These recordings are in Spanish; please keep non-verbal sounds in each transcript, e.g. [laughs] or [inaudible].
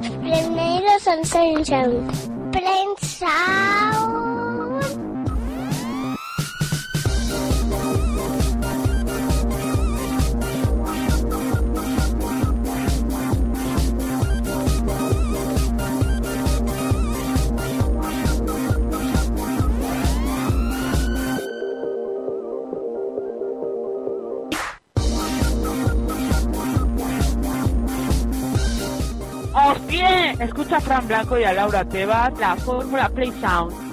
Bienvenidos al Sunshine. Prensa. Escucha a Fran Blanco y a Laura Tebas, la fórmula Play Sound.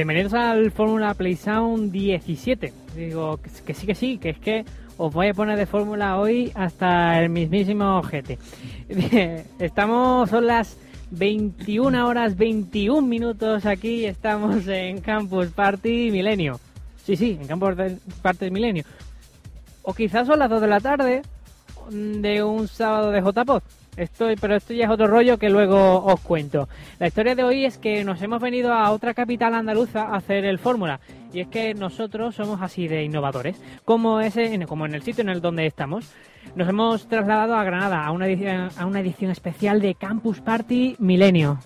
Bienvenidos al Fórmula Play Sound 17. Digo que sí, que sí, que es que os voy a poner de fórmula hoy hasta el mismísimo GT. [laughs] Estamos, son las 21 horas 21 minutos aquí, estamos en Campus Party Milenio. Sí, sí, en Campus Party Milenio. O quizás son las 2 de la tarde de un sábado de JPod. Pero esto ya es otro rollo que luego os cuento. La historia de hoy es que nos hemos venido a otra capital andaluza a hacer el Fórmula. Y es que nosotros somos así de innovadores. Como, ese, como en el sitio en el donde estamos. Nos hemos trasladado a Granada a una edición, a una edición especial de Campus Party Milenio.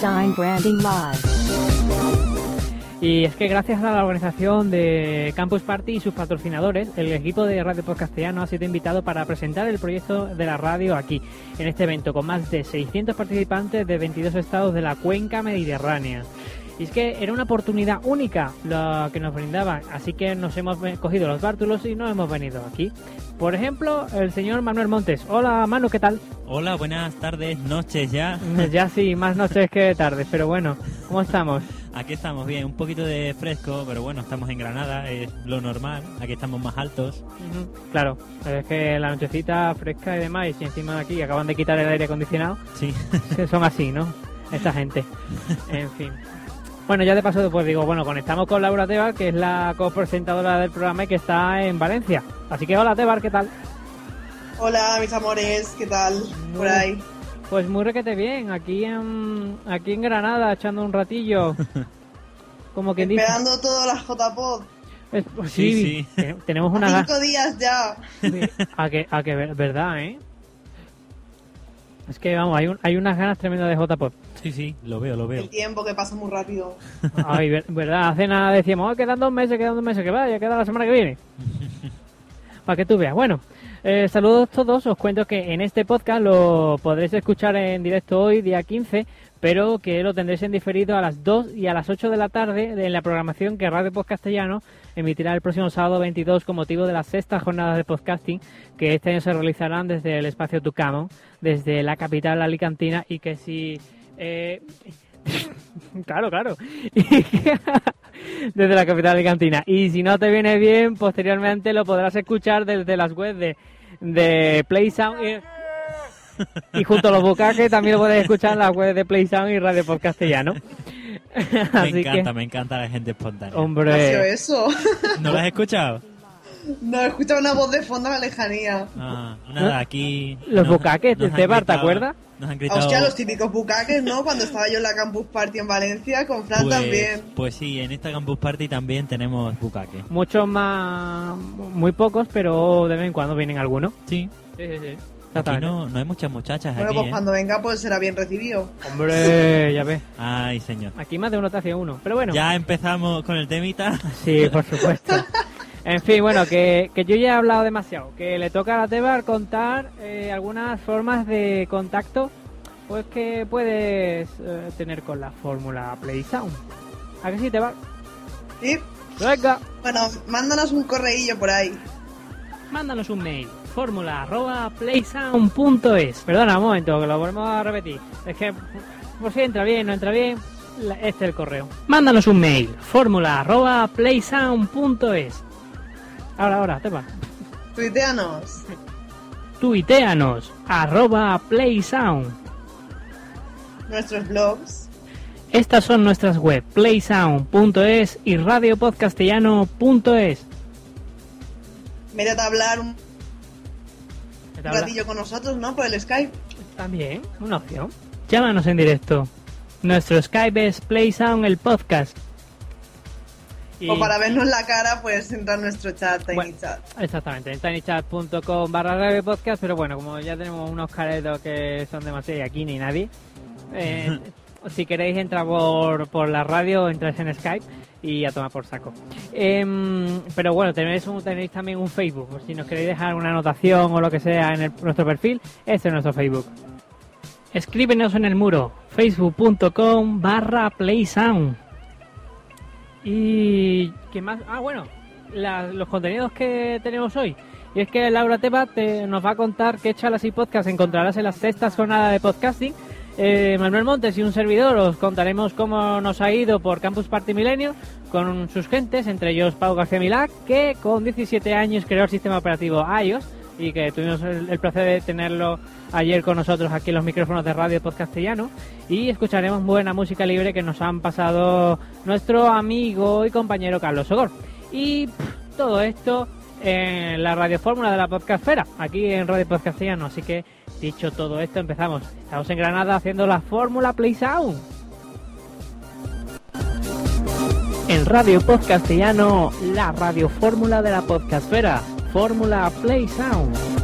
Branding Live. Y es que gracias a la organización de Campus Party y sus patrocinadores, el equipo de Radio Post Castellano ha sido invitado para presentar el proyecto de la radio aquí, en este evento, con más de 600 participantes de 22 estados de la cuenca mediterránea. Y es que era una oportunidad única lo que nos brindaban, así que nos hemos cogido los bártulos y nos hemos venido aquí. Por ejemplo, el señor Manuel Montes. Hola Manu, ¿qué tal? Hola, buenas tardes, noches ya. [laughs] Ya sí, más noches que tardes, pero bueno, ¿cómo estamos? Aquí estamos bien, un poquito de fresco, pero bueno, estamos en Granada, es lo normal, aquí estamos más altos. Claro, es que la nochecita fresca y demás, y encima de aquí acaban de quitar el aire acondicionado, sí. son así, ¿no? [laughs] Esta gente. En fin. Bueno, ya de paso, pues digo, bueno, conectamos con Laura Tebar, que es la copresentadora del programa y que está en Valencia. Así que hola Tebar, ¿qué tal? Hola, mis amores, ¿qué tal? Por ahí. Pues muy requete bien, aquí en, aquí en Granada, echando un ratillo. [laughs] Como que Esperando todas las JPod. Pues sí, sí, tenemos una... Cinco días ya. A que, a que, verdad, ¿eh? Es que vamos, hay, un, hay unas ganas tremendas de JPOP. Sí, sí, lo veo, lo veo. El tiempo que pasa muy rápido. [laughs] Ay, verdad, hace nada decíamos, oh, quedan dos meses, quedan dos meses, que vaya, queda la semana que viene. [laughs] Para que tú veas. Bueno, eh, saludos todos, os cuento que en este podcast lo podréis escuchar en directo hoy, día 15, pero que lo tendréis en diferido a las 2 y a las 8 de la tarde en la programación que Radio Post Castellano emitirá el próximo sábado 22 con motivo de las sextas jornadas de podcasting que este año se realizarán desde el espacio Tucamo, desde la capital alicantina y que si... Eh, [laughs] claro, claro. [laughs] desde la capital alicantina. Y si no te viene bien, posteriormente lo podrás escuchar desde las webs de, de Play Sound. Y junto a los bucaques también lo puedes escuchar en la web de PlaySound y Radio Por Castellano. [laughs] me encanta, me encanta la gente espontánea. Hombre. eso? ¿No lo has escuchado? No, he escuchado una voz de fondo a la lejanía. Ah, nada, aquí... Los bucaques de Cebar, ¿te acuerdas? Nos han gritado... Hostia, los típicos bucaques, ¿no? Cuando estaba yo en la Campus Party en Valencia, con Fran pues, también. Pues sí, en esta Campus Party también tenemos bucaques. Muchos más... Muy pocos, pero de vez en cuando vienen algunos. Sí. Sí, sí, sí. Aquí no, no hay muchas muchachas bueno, pues ¿eh? cuando venga pues será bien recibido. Hombre, [laughs] ya ves. Ay, señor. Aquí más de uno te hace uno, pero bueno. Ya empezamos con el temita. Sí, por supuesto. [laughs] en fin, bueno, que, que, yo ya he hablado demasiado. Que le toca a la Tebar contar eh, algunas formas de contacto pues que puedes eh, tener con la fórmula Play Sound. ¿A qué sí, Tebar? Sí. Venga. Bueno, mándanos un correillo por ahí. Mándanos un mail fórmula arroba playsound.es. Perdona un momento, que lo volvemos a repetir. Es que, por si entra bien, no entra bien, este es el correo. Mándanos un mail, fórmula arroba playsound.es. Ahora, ahora, tema. Tuiteanos. Tuiteanos, arroba playsound. Nuestros blogs. Estas son nuestras web, playsound.es y radiopodcastellano.es. Métete a hablar un ¿Qué te habla? ratillo con nosotros, ¿no? Por el Skype. También, una opción. Llámanos en directo. Nuestro Skype es PlaySound el podcast. Y- O para vernos la cara, puedes entrar a nuestro chat, Tiny Bueno. Chat. Exactamente, en tinychat.com barra radio podcast, pero bueno, como ya tenemos unos caretos que son demasiado y aquí ni nadie, eh, [laughs] si queréis entrar por, por la radio, entráis en Skype y a tomar por saco. Em, pero bueno, tenéis, un- tenéis también un Facebook, por si nos queréis dejar una anotación o lo que sea en el- nuestro perfil, este es nuestro Facebook. Escríbenos en el muro, facebook.com barra playsound. Y qué más, ah bueno, la- los contenidos que tenemos hoy. Y es que Laura Teba te, nos va a contar qué chalas y podcast encontrarás en la sexta jornada de podcasting. Eh, Manuel Montes y un servidor os contaremos cómo nos ha ido por Campus Party Milenio con sus gentes, entre ellos Pau García Milá, que con 17 años creó el sistema operativo iOS y que tuvimos el, placer de tenerlo ayer con nosotros aquí en los micrófonos de Radio Podcastellano y escucharemos buena música libre que nos han pasado nuestro amigo y compañero Carlos Sogor. Y todo esto en la radiofórmula de la podcastfera, aquí en Radio Podcastellano. Así que, dicho todo esto, empezamos. Estamos en Granada haciendo la fórmula Play Sound. En Radio Podcastellano, la radiofórmula de la podcastfera, Fórmula Play Sound.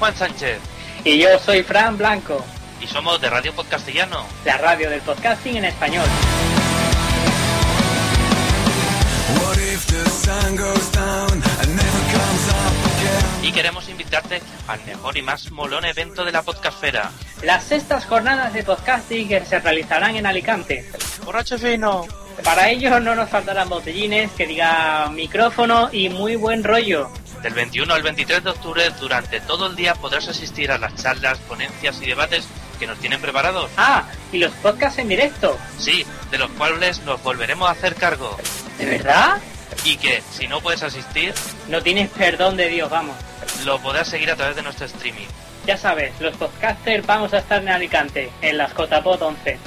Juan Sánchez Y yo soy Fran Blanco, y somos de Radio Podcastellano. la radio del podcasting en español. Y queremos invitarte al mejor y más molón evento de la podcastfera. Las sextas jornadas de podcasting que se realizarán en Alicante. ¡Borracho fino! Para ello no nos faltarán botellines que diga micrófono y muy buen rollo. Del 21 al 23 de octubre, durante todo el día podrás asistir a las charlas, ponencias y debates que nos tienen preparados. Ah, y los podcasts en directo. Sí, de los cuales nos volveremos a hacer cargo. ¿De verdad? Y que, si no puedes asistir, No tienes perdón de Dios, vamos. lo podrás seguir a través de nuestro streaming. Ya sabes, los podcasters vamos a estar en Alicante, en las JPod 11.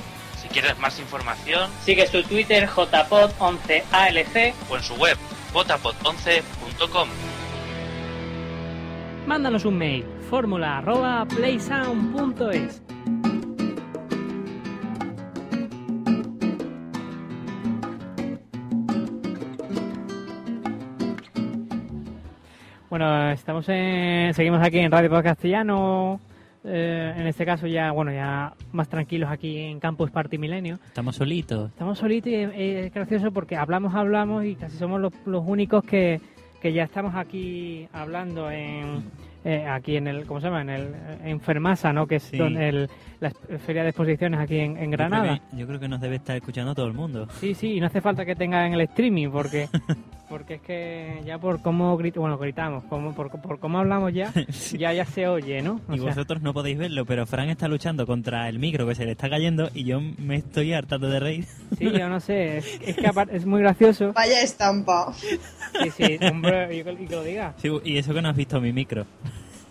Si quieres más información, Sigue su Twitter JPod11ALC. o en su web, botapod11.com. Mándanos un mail, fórmula arroba playsound.es. Bueno, estamos en, seguimos aquí en Radio Podcast Castellano. eh, en este caso ya, bueno, ya más tranquilos aquí en Campus Party Milenio. Estamos solitos. Estamos solitos y eh, es gracioso porque hablamos, hablamos y casi somos los, los únicos que, que ya estamos aquí hablando en eh, aquí en el, ¿cómo se llama? En el en Fermasa, ¿no? Que es Sí. donde el- la feria de exposiciones aquí en, en Yo Granada. creo, que, yo creo que nos debe estar escuchando todo el mundo. Sí, sí, y no hace falta que tenga en el streaming porque [laughs] porque es que ya por cómo grit- bueno, gritamos, como, por, por cómo hablamos ya, [laughs] ya ya se oye, ¿no? O Y sea, vosotros no podéis verlo, pero Fran está luchando contra el micro que se le está cayendo y yo me estoy hartando de reír. sí, yo no sé, es, [laughs] es que aparte es muy gracioso. Vaya estampa. Sí, sí, hombre, y que lo diga. Sí, y eso que no has visto mi micro.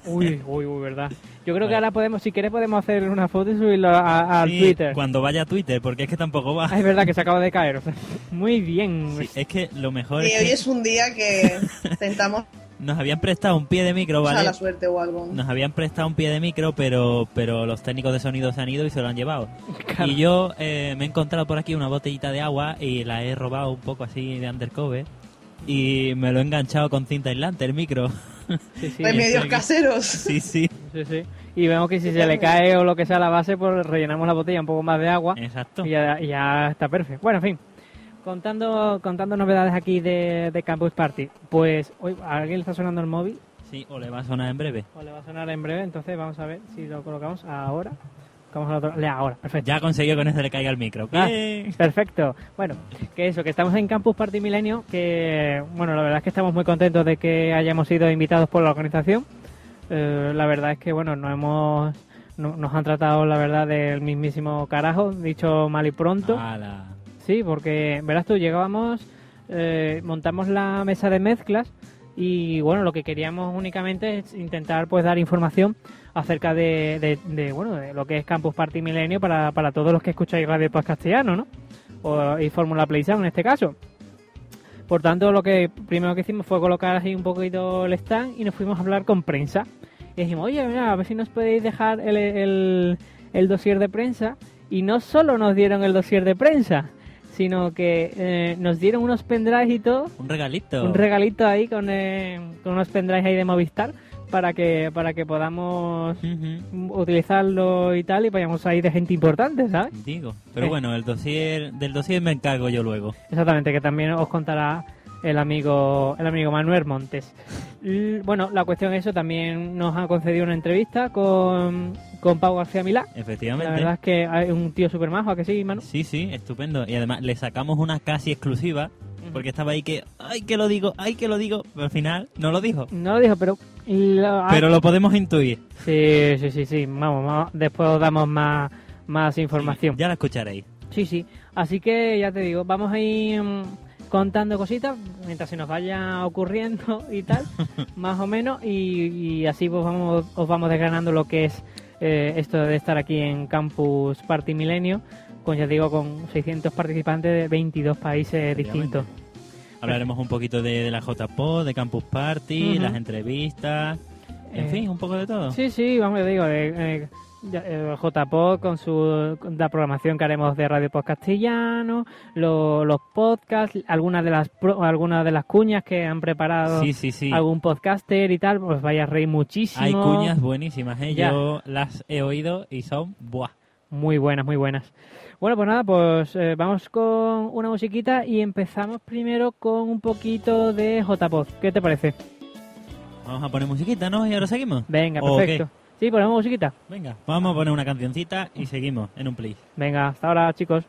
Uy, [laughs] uy, uy, verdad. Yo creo que ahora podemos, si quieres, podemos hacer una foto y subirlo a- al Sí, Twitter. Cuando vaya a Twitter, porque es que tampoco va. Ah, es verdad que se acaba de [laughs] caer. o sea, muy bien. Sí, es que lo mejor Y es hoy que es un día que [laughs] intentamos nos habían prestado un pie de micro, ¿vale? la suerte o algo. Nos habían prestado un pie de micro, pero pero los técnicos de sonido se han ido y se lo han llevado. Claro. Y yo eh, me he encontrado por aquí una botellita de agua y la he robado un poco así de undercover y me lo he enganchado con cinta aislante el micro. Sí, sí, [laughs] Remedios caseros. sí, sí, sí, sí. Y vemos que si se le cae o lo que sea a la base, pues rellenamos la botella un poco más de agua exacto. y ya, y ya está perfecto. Bueno, en fin. Contando, contando novedades aquí de, de Campus Party. Pues hoy a alguien le está sonando el móvil Sí, o le va a sonar en breve. o le va a sonar en breve, entonces vamos a ver si lo colocamos ahora. Colocamos al otro- le- ahora, perfecto. Ya conseguido que no se le caiga el micro. Ah, perfecto. Bueno, que eso, que estamos en Campus Party Milenio, que bueno, la verdad es que estamos muy contentos de que hayamos sido invitados por la organización. Eh, la verdad es que bueno, nos hemos no- nos han tratado la verdad del mismísimo carajo, dicho mal y pronto. Ala. Sí, porque verás tú, llegábamos, eh, montamos la mesa de mezclas y bueno, lo que queríamos únicamente es intentar pues dar información acerca de, de- de, bueno de lo que es Campus Party Milenio para, para todos los que escucháis Radio Paz Castellano, ¿no? O, y Fórmula Play Sound en este caso. Por tanto, lo que primero que hicimos fue colocar así un poquito el stand y nos fuimos a hablar con prensa. Y dijimos, oye, mira, a ver si nos podéis dejar el, el, el dossier de prensa. Y no solo nos dieron el dossier de prensa, sino que eh, nos dieron unos pendrives y todo, Un regalito. un regalito ahí con, eh, con unos pendrives ahí de Movistar para que para que podamos utilizarlo y tal y vayamos ahí de gente importante, ¿sabes? Digo. Pero Eh. bueno, el dossier, del dossier me encargo yo luego. Exactamente, que también os contará el amigo el amigo Manuel Montes. Bueno, la cuestión es eso, también nos ha concedido una entrevista con, con Pau García Milá. La Efectivamente. verdad es que es un tío súper majo, ¿a que sí, Manu? Sí, sí, estupendo. Y además le sacamos una casi exclusiva porque estaba ahí que, ay que lo digo, ay que lo digo, pero al final no lo dijo. No lo dijo, pero... lo- Pero lo podemos intuir. Sí, sí, sí, sí, vamos, vamos, después os damos más, más información. Ya la escucharéis. Sí, sí. Así que ya te digo, vamos a ir mm, contando cositas mientras se nos vaya ocurriendo y tal, [laughs] más o menos, y, y así pues vamos, os vamos desgranando lo que es eh, esto de estar aquí en Campus Party Milenio, con ya digo, con 600 participantes de 22 países distintos. Hablaremos un poquito de, de la JPO, de Campus Party, las entrevistas, en eh, fin, un poco de todo. Sí, sí, vamos, yo digo, eh, eh, eh JPO con su con la programación que haremos de Radio Post Castellano, lo, los podcasts, algunas de las pro, algunas de las cuñas que han preparado sí, sí, sí. algún podcaster y tal, pues vaya a reír muchísimo. Hay cuñas buenísimas, ¿eh? yo las he oído y son buah. Muy buenas, muy buenas. Bueno, pues nada, pues eh, vamos con una musiquita y empezamos primero con un poquito de J-Pod. ¿Qué te parece? Vamos a poner musiquita, ¿no? Y ahora seguimos. Venga, perfecto. Sí, ponemos musiquita. Venga, vamos a poner una cancioncita y seguimos en un play. Venga, hasta ahora, chicos.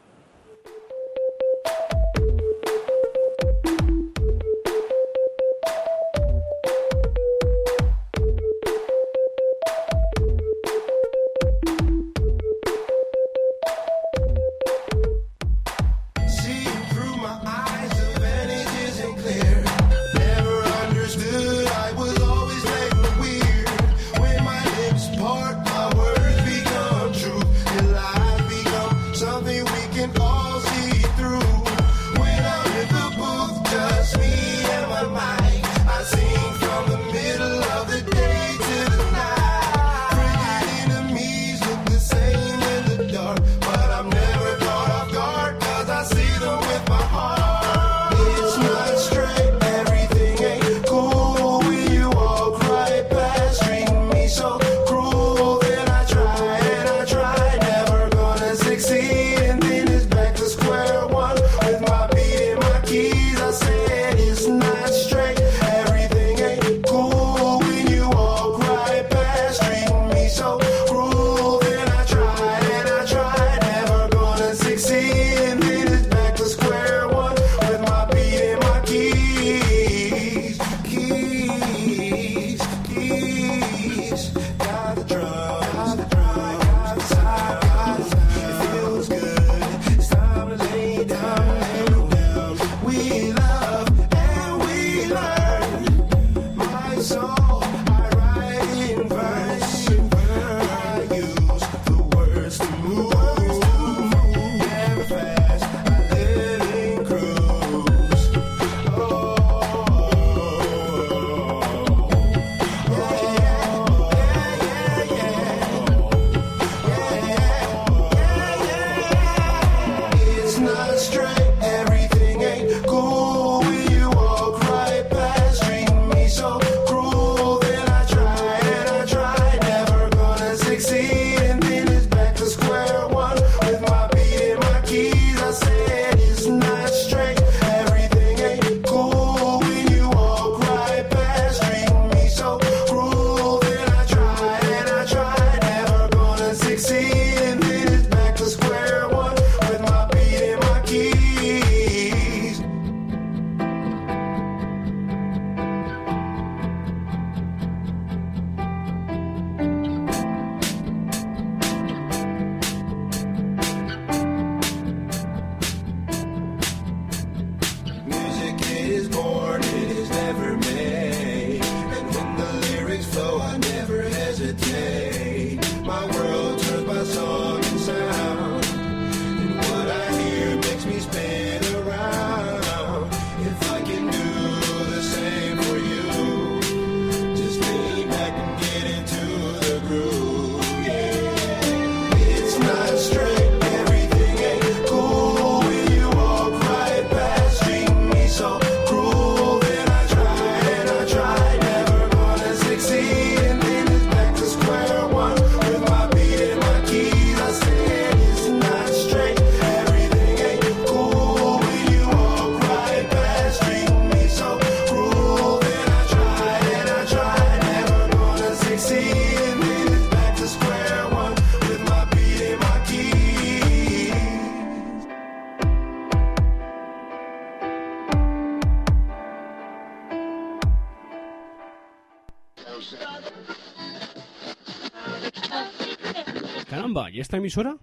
emisora?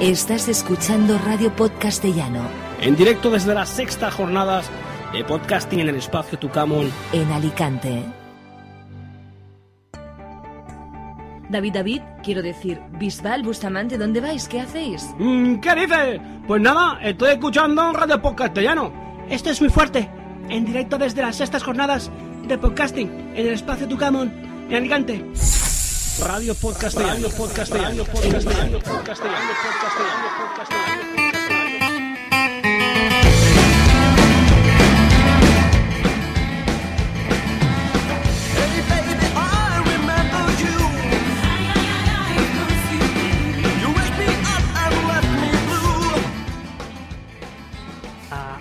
Estás escuchando Radio Podcastellano. En directo desde las sextas jornadas de podcasting en el espacio Tucamón. En Alicante. David, David, quiero decir, Bisbal, Bustamante, ¿dónde vais? ¿Qué hacéis? Mm, ¿Qué dices? Pues nada, estoy escuchando Radio Podcastellano. Esto es muy fuerte. En directo desde las sextas jornadas de podcasting en el espacio Tucamón, en Alicante. Podcast Radio Podcast Radio Podcast Radio Podcast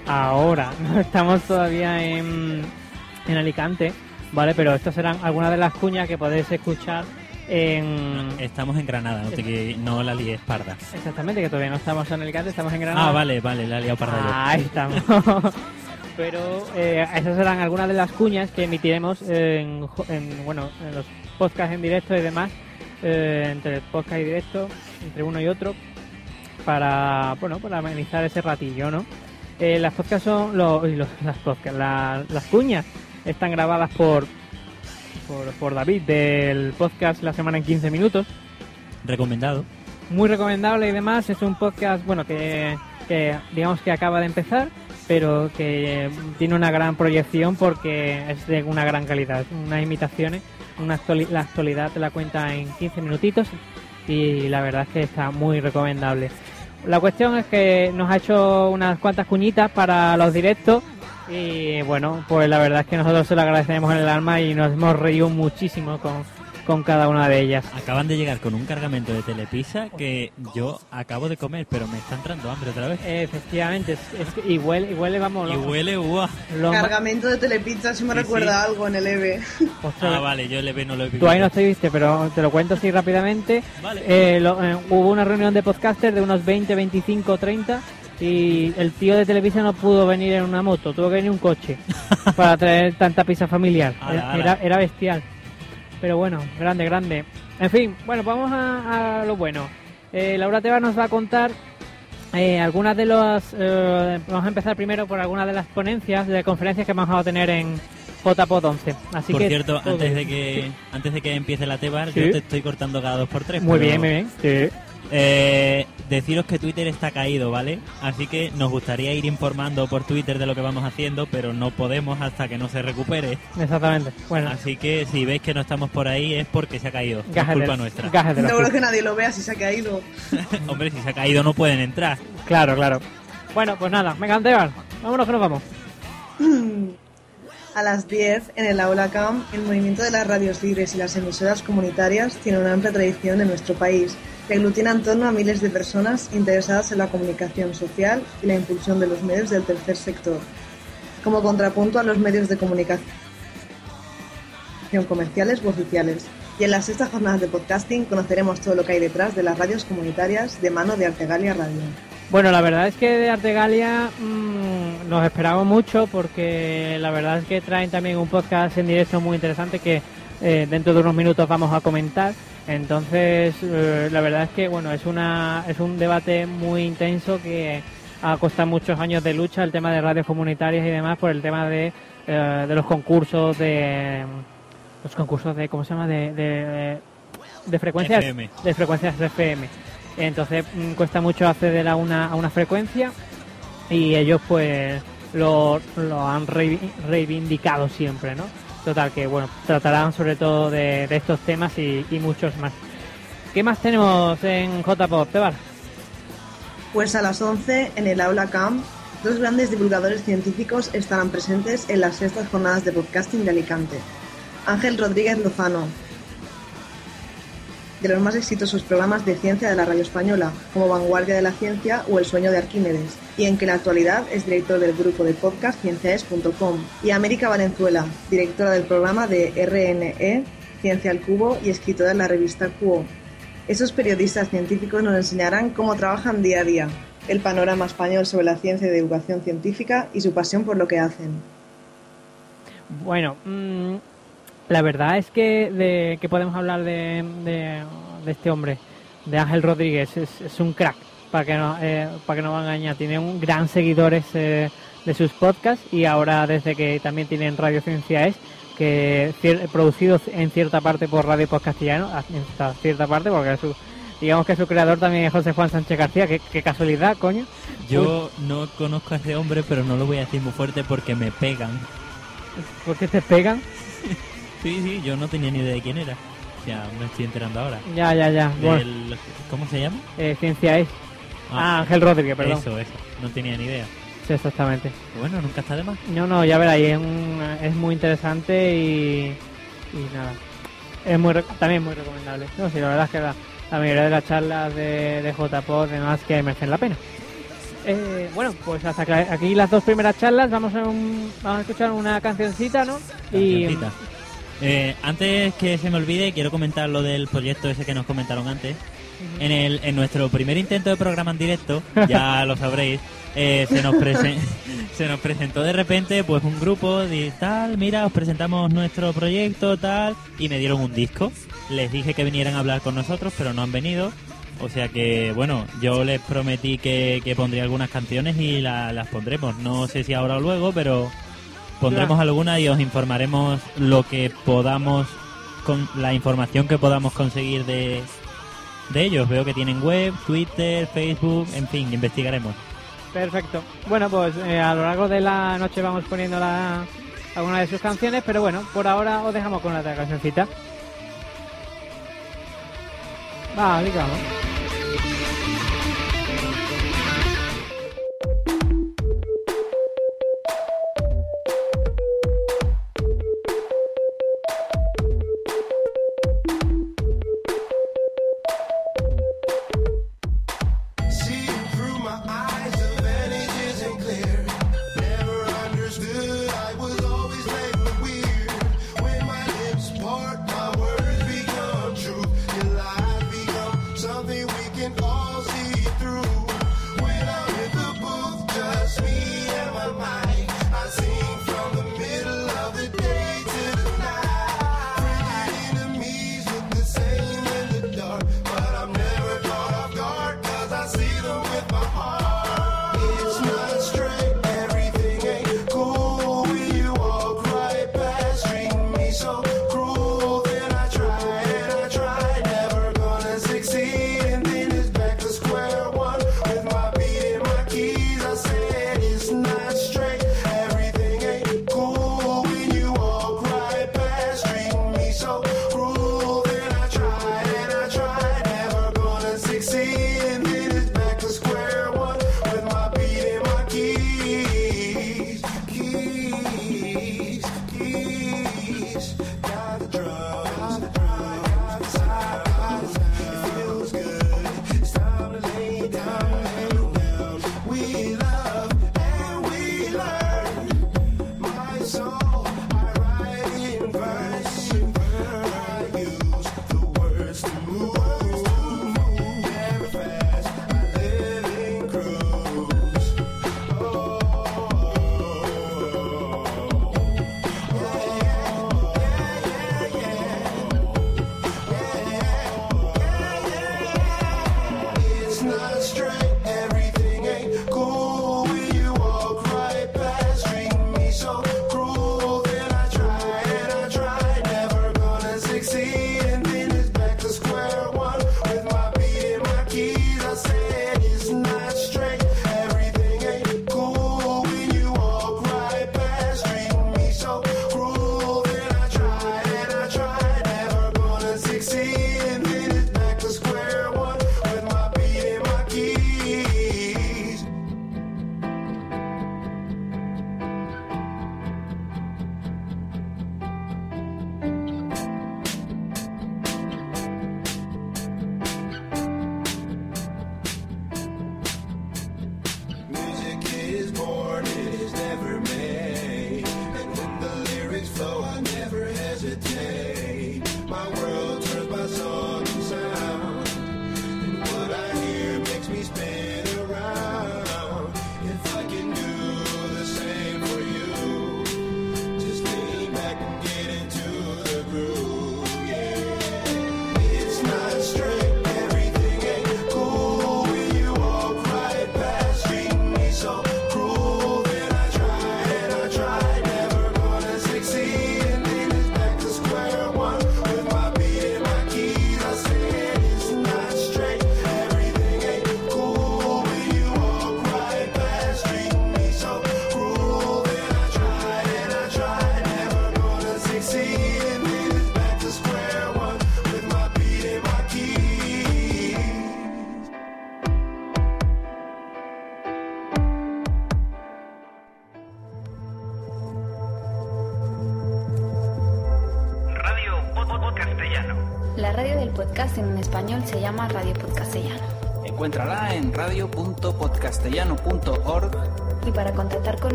ahora, no [laughs] estamos todavía en, en Alicante, ¿vale? Pero estas serán algunas de las cuñas que podéis escuchar en... Estamos en Granada, no, te, que no la líes parda. Exactamente, que todavía no estamos en Alicante, estamos en Granada. Ah, vale, vale, la he liado parda yo. Ahí estamos. [laughs] Pero eh, esas serán algunas de las cuñas que emitiremos en, bueno, en los podcasts en directo y demás, eh, entre el podcast y directo, entre uno y otro, para, bueno, para amenizar ese ratillo, ¿no? Eh, las podcasts son los, uy, los- las podcasts, la- las cuñas están grabadas por, por, por David del podcast La Semana en 15 Minutos Recomendado. muy recomendable y demás. Es un podcast, bueno, que, que digamos que acaba de empezar, pero que tiene una gran proyección porque es de una gran calidad. Unas imitaciones, una actuali- la actualidad te la cuenta en 15 minutitos y la verdad es que está muy recomendable. La cuestión es que nos ha hecho unas cuantas cuñitas para los directos y bueno, pues la verdad es que nosotros se lo agradecemos en el alma y nos hemos reído muchísimo con, con cada una de ellas. Acaban de llegar con un cargamento de telepizza que yo acabo de comer, pero me está entrando hambre otra vez. Efectivamente, es, es que- y huele, y huele, vamos, Y huele, guau. lo Cargamento de telepizza, si me Sí, recuerda algo en el EVE. ostras, Ah, vale, yo el EVE no lo he visto. Tú ahí no estuviste, pero te lo cuento así rápidamente. Vale. Eh, lo- eh, hubo una reunión de podcasters de unos 20, 25, 30 y el tío de televisión no pudo venir en una moto, tuvo que venir en un coche [laughs] para traer tanta pizza familiar. Ala, Era, ala. era, era bestial. Pero bueno, grande, grande. En fin, bueno, vamos a, a lo bueno. Eh, Laura Teba nos va a contar eh, algunas de los... eh, vamos a empezar primero por algunas de las ponencias de conferencias que vamos a tener en JPod 11. Así Por que cierto, antes de que Sí. antes de que empiece la Tebar, Sí. yo te estoy cortando cada dos por tres. Muy pero, bien, muy bien. Sí. Eh, deciros que Twitter está caído, ¿vale? Así que nos gustaría ir informando por Twitter de lo que vamos haciendo, pero no podemos hasta que no se recupere. Exactamente. Bueno, Así que si veis que no estamos por ahí es porque se ha caído. Es culpa nuestra. la Seguro que nadie lo vea si se ha caído. [laughs] Hombre, si se ha caído no pueden entrar. Claro, claro. Bueno, pues nada, venga, Esteban, vámonos que nos vamos. [clears throat] A las 10, en el Aula CAM, el movimiento de las radios libres y las emisoras comunitarias tiene una amplia tradición en nuestro país que aglutina en torno a miles de personas interesadas en la comunicación social y la impulsión de los medios del tercer sector, como contrapunto a los medios de comunicación comerciales u oficiales. Y en las sextas jornadas de podcasting conoceremos todo lo que hay detrás de las radios comunitarias de mano de Artegalia Radio. Bueno, la verdad es que de Artegalia mmm, nos esperamos mucho porque la verdad es que traen también un podcast en directo muy interesante que eh, dentro de unos minutos vamos a comentar. Entonces, eh, la verdad es que bueno, es una es un debate muy intenso que ha costado muchos años de lucha el tema de radios comunitarias y demás por el tema de, eh, de los concursos de los concursos de cómo se llama de, de, de frecuencias FM. de frecuencias FM. Entonces mm, cuesta mucho acceder a una, a una frecuencia y ellos pues lo, lo han reivi- reivindicado siempre, ¿no? Total, que bueno, tratarán sobre todo de, estos temas y, muchos más. ¿Qué más tenemos en JPOP, Tebar? Pues a las 11, en el Aula Camp, dos grandes divulgadores científicos estarán presentes en las sextas jornadas de podcasting de Alicante. Ángel Rodríguez Lozano, de los más exitosos programas de ciencia de la radio española, como Vanguardia de la Ciencia o El sueño de Arquímedes, y en que en la actualidad es director del grupo de podcast cienciaes.com, y América Valenzuela, directora del programa de RNE, Ciencia al Cubo y escritora de la revista Cuo. Esos periodistas científicos nos enseñarán cómo trabajan día a día, el panorama español sobre la ciencia y divulgación científica y su pasión por lo que hacen. Bueno, mm, la verdad es que de que podemos hablar de, de, de este hombre, de Ángel Rodríguez, es, es un crack, para que no eh, para que no a engañar. Tiene un gran seguidores eh, de sus podcasts y ahora desde que también tienen Radio Ciencia es que producido en cierta parte por Radio Post Castellano, hasta cierta parte porque su digamos que su creador también es José Juan Sánchez García, qué, qué casualidad, coño. Yo no conozco a ese hombre, pero no lo voy a decir muy fuerte porque me pegan. ¿Por qué te pegan? [laughs] Sí, sí, yo no tenía ni idea de quién era. Ya me estoy enterando ahora. Ya, ya, ya. Bueno, Del- ¿Cómo se llama? eh, Ciencia es. Ah, Ángel Rodríguez, perdón. Eso, eso. No tenía ni idea. Sí, exactamente. Bueno, nunca está de más. No, no, ya verás, y es, un- es muy interesante y, y nada. Es muy re- también muy recomendable. No, sí, la verdad es que la, la mayoría de las charlas de, de JPod demás que merecen la pena. Eh, bueno, pues hasta aquí las dos primeras charlas vamos a, un- vamos a escuchar una cancioncita, ¿no? Y Cancioncita. Eh, antes que se me olvide, quiero comentar lo del proyecto ese que nos comentaron antes. En, el, en nuestro primer intento de programa en directo, ya [laughs] lo sabréis, eh, se, nos presen- [laughs] se nos presentó de repente pues un grupo de tal, mira, os presentamos nuestro proyecto, tal, y me dieron un disco. Les dije que vinieran a hablar con nosotros, pero no han venido. O sea que, bueno, yo les prometí que, que pondría algunas canciones y la- las pondremos. No sé si ahora o luego, pero pondremos alguna y os informaremos lo que podamos, con la información que podamos conseguir de, de ellos. Veo que tienen web, Twitter, Facebook, en fin, investigaremos. Perfecto. Bueno, pues eh, a lo largo de la noche vamos poniendo la, alguna de sus canciones, pero bueno, por ahora os dejamos con la cancioncita. Va, digamos.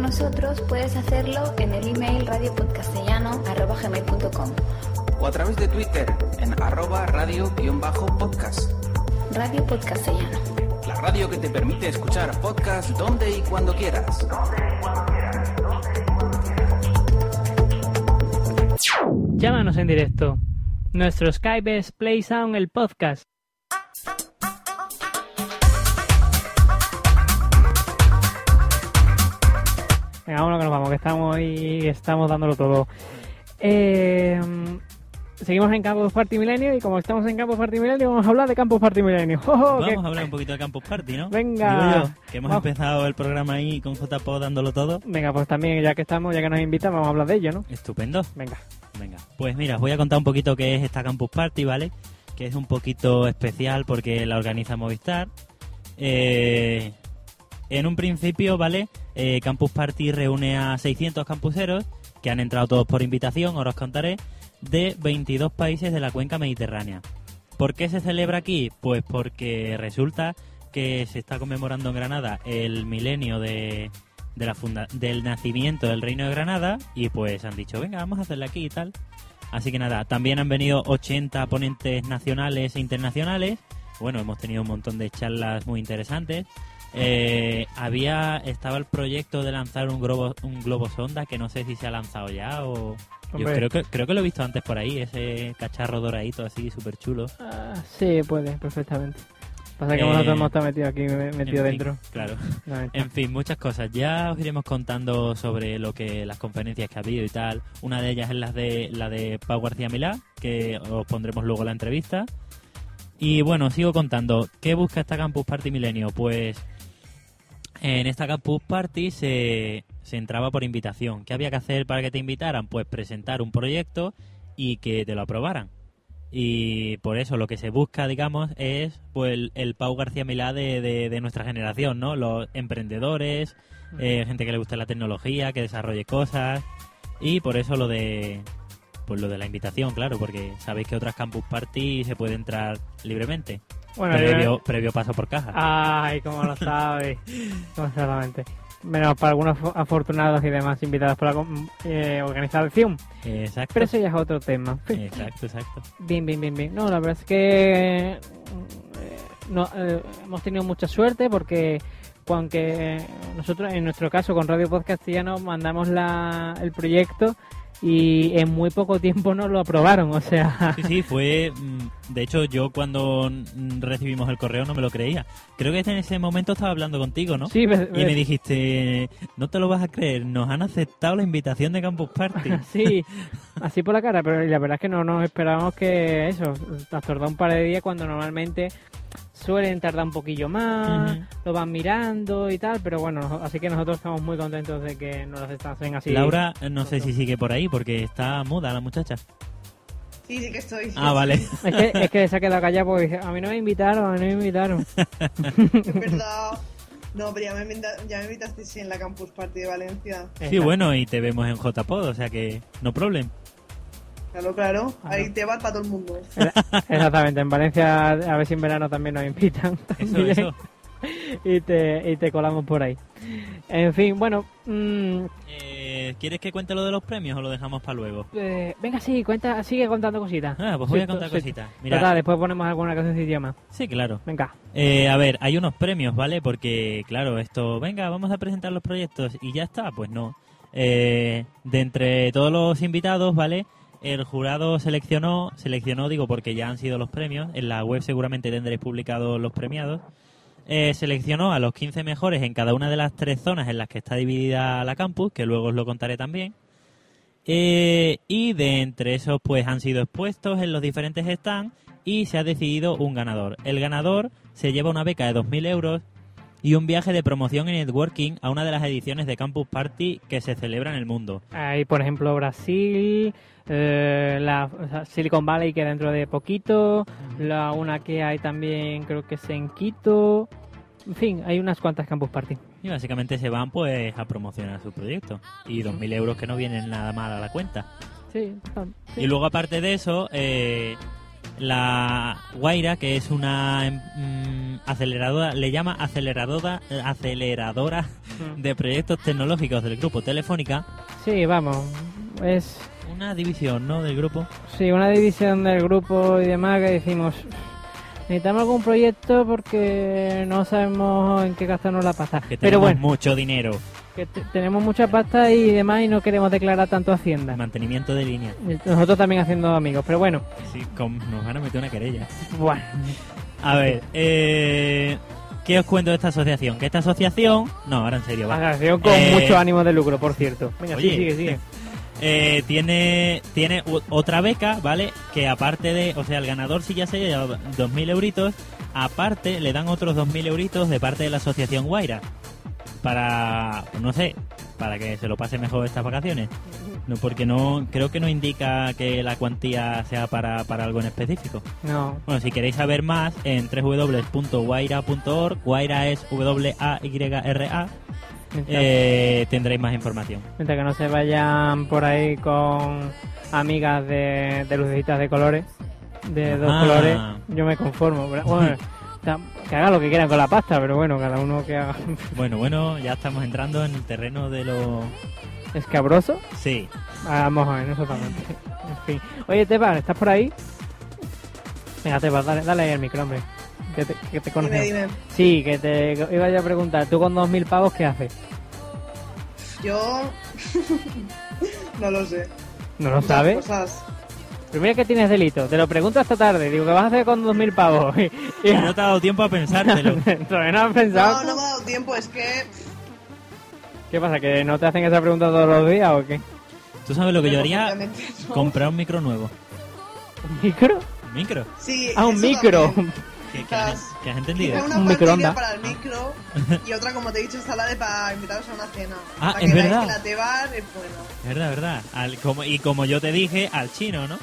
Nosotros puedes hacerlo en el email radiopodcastellano.gmail.com o a través de Twitter en arroba radio-podcast. Radio Podcastellano. La radio que te permite escuchar podcast donde y cuando quieras. Llámanos en directo. Nuestro Skype es PlaySound el podcast. Estamos y estamos dándolo todo. Eh, seguimos en Campus Party Milenio y como estamos en Campus Party Milenio vamos a hablar de Campus Party Milenio. [laughs] ¡Oh, Vamos a hablar un poquito de Campus Party, ¿no? Venga. Yo, que hemos Vamos. empezado el programa ahí con JPO dándolo todo. Venga, pues también ya que estamos, ya que nos invitan, vamos a hablar de ello, ¿no? Estupendo. Venga. Venga. Pues mira, os voy a contar un poquito qué es esta Campus Party, ¿vale? Que es un poquito especial porque la organiza Movistar. Eh, en un principio, ¿vale? Eh, Campus Party reúne a 600 campuseros que han entrado todos por invitación, ahora os contaré, de 22 países de la cuenca mediterránea. ¿Por qué se celebra aquí? Pues porque resulta que se está conmemorando en Granada el milenio del nacimiento del Reino de Granada y pues han dicho, venga, vamos a hacerla aquí y tal. Así que nada, también han venido 80 ponentes nacionales e internacionales. Bueno, hemos tenido un montón de charlas muy interesantes. Eh, había estaba el proyecto de lanzar un globo un globo sonda que no sé si se ha lanzado ya o yo creo que creo que lo he visto antes por ahí ese cacharro doradito así súper chulo Ah, sí, puede, perfectamente. Pasa que Eh, nosotros hemos estado metidos aquí, me- metido fin, dentro. claro. No, en fin muchas cosas. Ya os iremos contando sobre lo que las conferencias que ha habido y tal. Una de ellas es la de la de Pau García Milá que os pondremos luego la entrevista. Y bueno sigo contando. Qué busca esta Campus Party Milenio pues en esta Campus Party se, se entraba por invitación. ¿Qué había que hacer para que te invitaran? Pues presentar un proyecto y que te lo aprobaran. Y por eso lo que se busca, digamos, es pues el, el Pau García Milá de, de- de nuestra generación, ¿no? Los emprendedores, eh, gente que le guste la tecnología, que desarrolle cosas. Y por eso lo de pues lo de la invitación, claro, porque sabéis que otras Campus Party se puede entrar libremente. Bueno, previo, previo paso por caja. Ay, cómo lo sabes. [laughs] Exactamente. Menos para algunos afo- afortunados y demás invitados por la eh, organización. Exacto. Pero eso ya es otro tema. [laughs] Exacto, exacto. Bien, bien, bien, bien. No, la verdad es que eh, no, eh, hemos tenido mucha suerte porque aunque nosotros, en nuestro caso, con Radio Podcast Castellano, mandamos la, el proyecto y en muy poco tiempo nos lo aprobaron. O sea, Sí, sí, fue. mm, De hecho, yo cuando recibimos el correo no me lo creía. Creo que en ese momento estaba hablando contigo, ¿no? Sí, ves- Y me dijiste, no te lo vas a creer, nos han aceptado la invitación de Campus Party. [laughs] sí, así por la cara, pero la verdad es que no nos esperábamos que eso, nos tardó un par de días cuando normalmente suelen tardar un poquillo más, lo van mirando y tal, pero bueno, así que nosotros estamos muy contentos de que nos lo aceptasen así. Laura, no sé si sigue por ahí porque está muda la muchacha. Sí, sí que estoy. Ah, vale. [laughs] Es que, es que se ha quedado callado porque a mí no me invitaron, a mí no me invitaron. [laughs] Es verdad. No, pero ya me, invita- ya me invitaste sí, en la Campus Party de Valencia. Sí, bueno, y te vemos en JPod, o sea que no problem. Claro, claro. Ahí te va para todo el mundo. Exactamente, en Valencia a ver si en verano también nos invitan. Eso, también. eso. [laughs] Y te, y te colamos por ahí. En fin, bueno, mm, Eh, ¿Quieres que cuente lo de los premios o lo dejamos para luego? eh, venga, sí, cuenta, sigue contando cositas. Ah, pues voy Sí, a contar sí. cositas. Mira, Total, después ponemos alguna cosa de idioma. Sí, claro. Venga. Eh, a ver, hay unos premios, ¿vale? Porque, claro, esto, venga, vamos a presentar los proyectos y ya está, pues no. Eh, de entre todos los invitados, ¿vale? El jurado seleccionó, seleccionó, digo, porque ya han sido los premios, en la web seguramente tendréis publicados los premiados. Eh, seleccionó a los 15 mejores en cada una de las tres zonas en las que está dividida la campus, que luego os lo contaré también. Eh, y de entre esos, pues han sido expuestos en los diferentes stands y se ha decidido un ganador. El ganador se lleva una beca de 2.000 euros y un viaje de promoción y networking a una de las ediciones de Campus Party que se celebra en el mundo. Hay, por ejemplo, Brasil, eh, la o sea, Silicon Valley que dentro de poquito, la una que hay también creo que es en Quito. En fin, hay unas cuantas Campus Party. Y básicamente se van pues a promocionar su proyecto. Y 2.000 euros que no vienen nada mal a la cuenta. Sí, sí. Y luego aparte de eso, eh, La Guaira, que es una em, mm, aceleradora, le llama aceleradora, aceleradora de proyectos tecnológicos del grupo Telefónica. Sí, vamos. Es Una división, ¿no? Del grupo. sí, una división del grupo y demás que decimos. Necesitamos algún proyecto porque no sabemos en qué gastarnos la pasta. Que Pero tenemos bueno, mucho dinero. que te- tenemos mucha pasta y demás y no queremos declarar tanto Hacienda. Mantenimiento de línea. Nosotros también haciendo amigos, pero bueno. Sí, con- nos van a meter una querella. Bueno, A ver, eh, ¿qué os cuento de esta asociación? Que esta asociación... No, ahora en serio, va. asociación con Eh, mucho ánimo de lucro, por cierto. Venga, sí, Oye, sigue, sigue. Eh, tiene tiene otra beca, ¿vale? Que aparte de, o sea, el ganador sí ya se lleva 2.000 euritos, aparte le dan otros 2.000 euritos de parte de la asociación Guaira. Para, no sé, para que se lo pase mejor estas vacaciones. No, porque no, creo que no indica que la cuantía sea para, para algo en específico. No. Bueno, si queréis saber más, en www.guaira.org, Guaira es W-A-Y-R-A, eh, tendréis más información. Mientras que no se vayan por ahí con amigas de, de lucecitas de colores, de dos Ah. colores, yo me conformo. Bueno, [laughs] que hagan lo que quieran con la pasta, pero bueno, cada uno que haga. Bueno, bueno, ya estamos entrando en el terreno de lo... ¿Escabroso? Sí. Vamos a ver, exactamente. [laughs] En fin. Oye, Teban, ¿estás por ahí? Venga, Teban, dale, dale ahí el micro, hombre. Que te, que te conocemos. Dime, dime. Sí, que te iba yo a preguntar, ¿tú con dos mil pavos qué haces? Yo [laughs] no lo sé. ¿No lo sabes? cosas. Primero que tienes delito, te lo pregunto esta tarde, digo, ¿qué vas a hacer con dos mil pavos? [laughs] Y, no te ha dado tiempo a pensártelo. [laughs] Todavía no has pensado. No, no me ha dado tiempo, es que ¿Qué pasa? ¿Que no te hacen esa pregunta todos los días o qué? ¿Tú sabes lo que yo haría? Comprar un micro nuevo. ¿Un micro? ¿Un micro? Sí, Ah, un micro. también. ¿Qué, qué has, qué has entendido? Una Un microondas. para el micro y otra, como te he dicho, está la de para invitaros a una cena. Ah, para es que veáis verdad. que la Tebar es bueno. Verdad, verdad. Al- como, y como yo te dije, al chino, ¿no?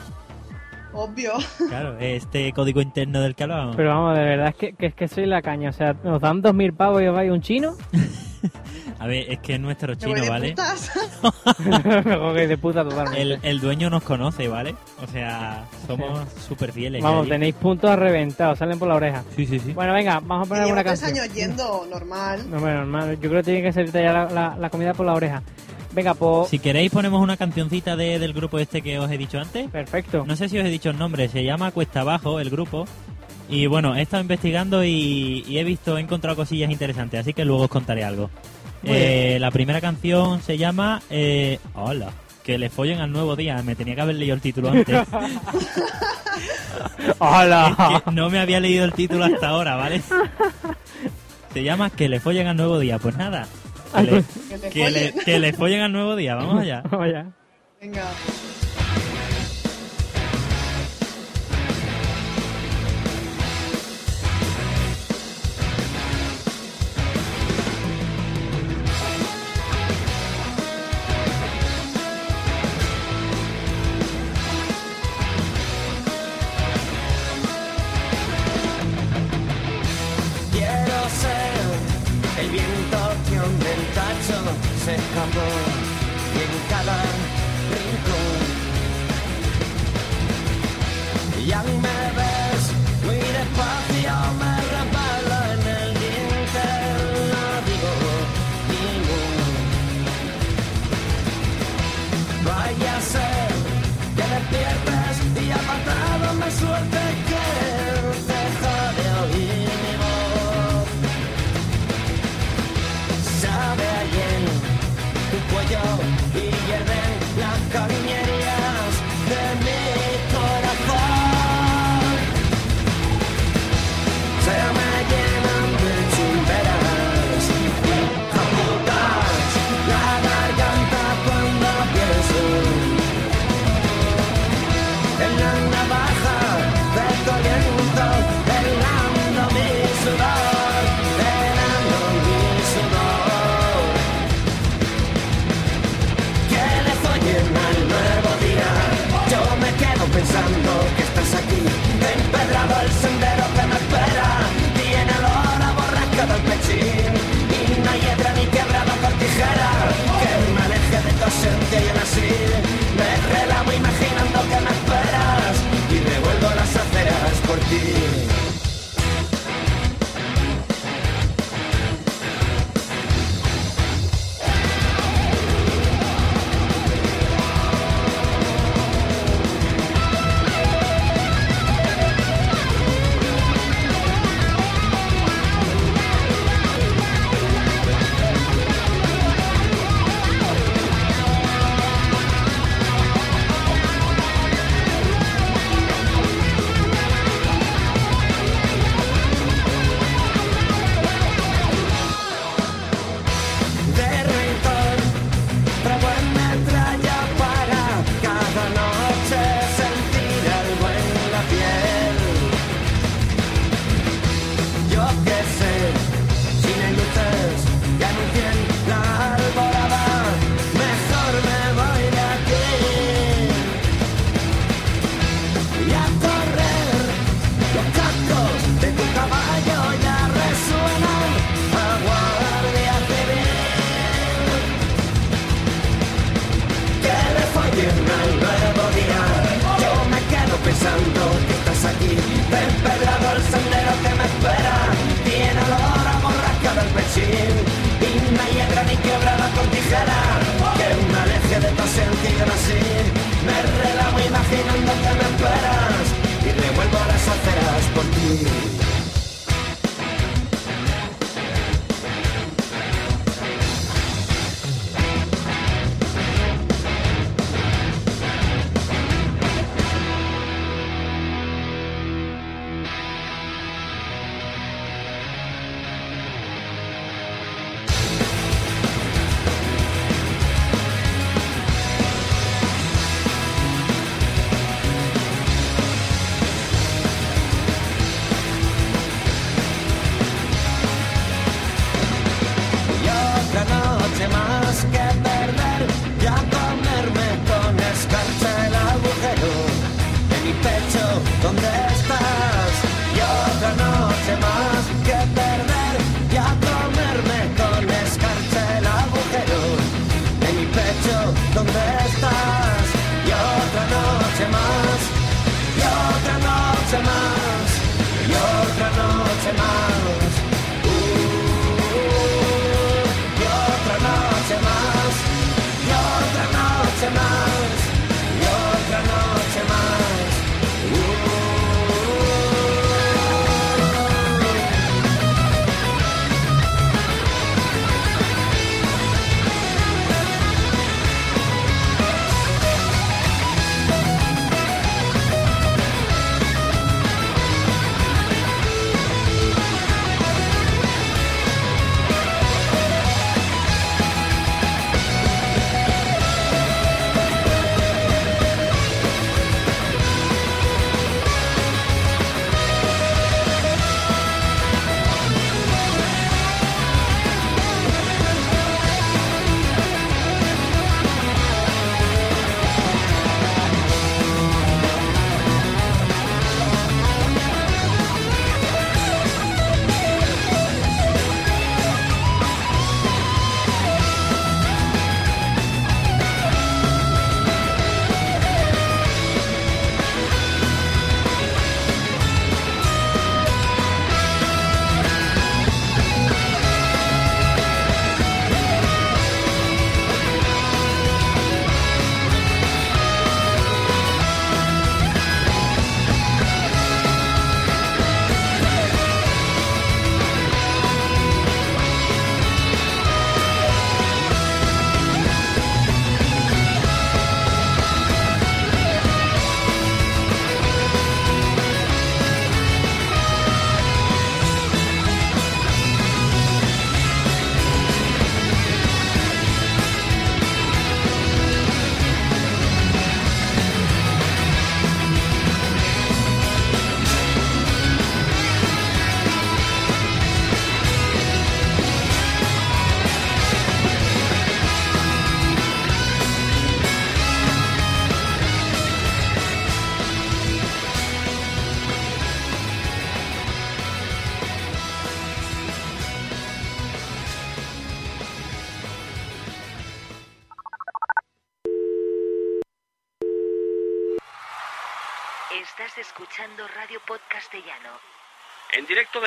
Obvio. Claro, este código interno del que hablábamos. Pero vamos, de verdad es que, que es que soy la caña. O sea, nos dan dos mil pavos y os vais un chino. [laughs] [laughs] A ver, es que es nuestro chino, de ¿vale? putas. [laughs] De puta totalmente. El, el dueño nos conoce, ¿vale? O sea, somos súper fieles. Vamos, tenéis puntos a reventar, os salen por la oreja. Sí, sí, sí. Bueno, venga, vamos a poner tres canción. años yendo, normal. No, bueno, normal. Yo creo que tiene que salirte ya la, la- la comida por la oreja. Venga, pues... Si queréis ponemos una cancioncita de- del grupo este que os he dicho antes. Perfecto. No sé si os he dicho el nombre, se llama Cuesta Abajo el grupo. Y bueno, he estado investigando y, y he visto, he encontrado cosillas interesantes, así que luego os contaré algo. Eh, la primera canción se llama eh, Hola, que le follen al nuevo día. Me tenía que haber leído el título antes. [laughs] ¡Hola! Es que no me había leído el título hasta ahora, ¿vale? Se llama Que le follen al nuevo día. Pues nada, que le, pues- Que le, follen. que le follen al nuevo día. Vamos allá. [laughs] Vamos allá. Venga. Se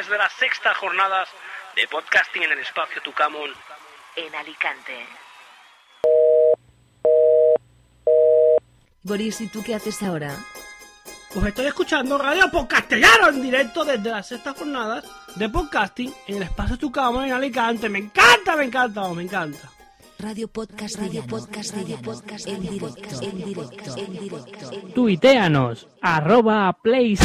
de las sexta jornadas de podcasting en el espacio Tucamón en Alicante. Boris, ¿y tú qué haces ahora? Pues estoy escuchando Radio Podcastellano en directo desde las sextas jornadas de podcasting en el espacio Tucamón en Alicante. Me encanta, me encanta, me encanta. Radio Podcast Radio Podcast Radio Podcast en directo, en directo, en directo. Tuiteanos, arroba place.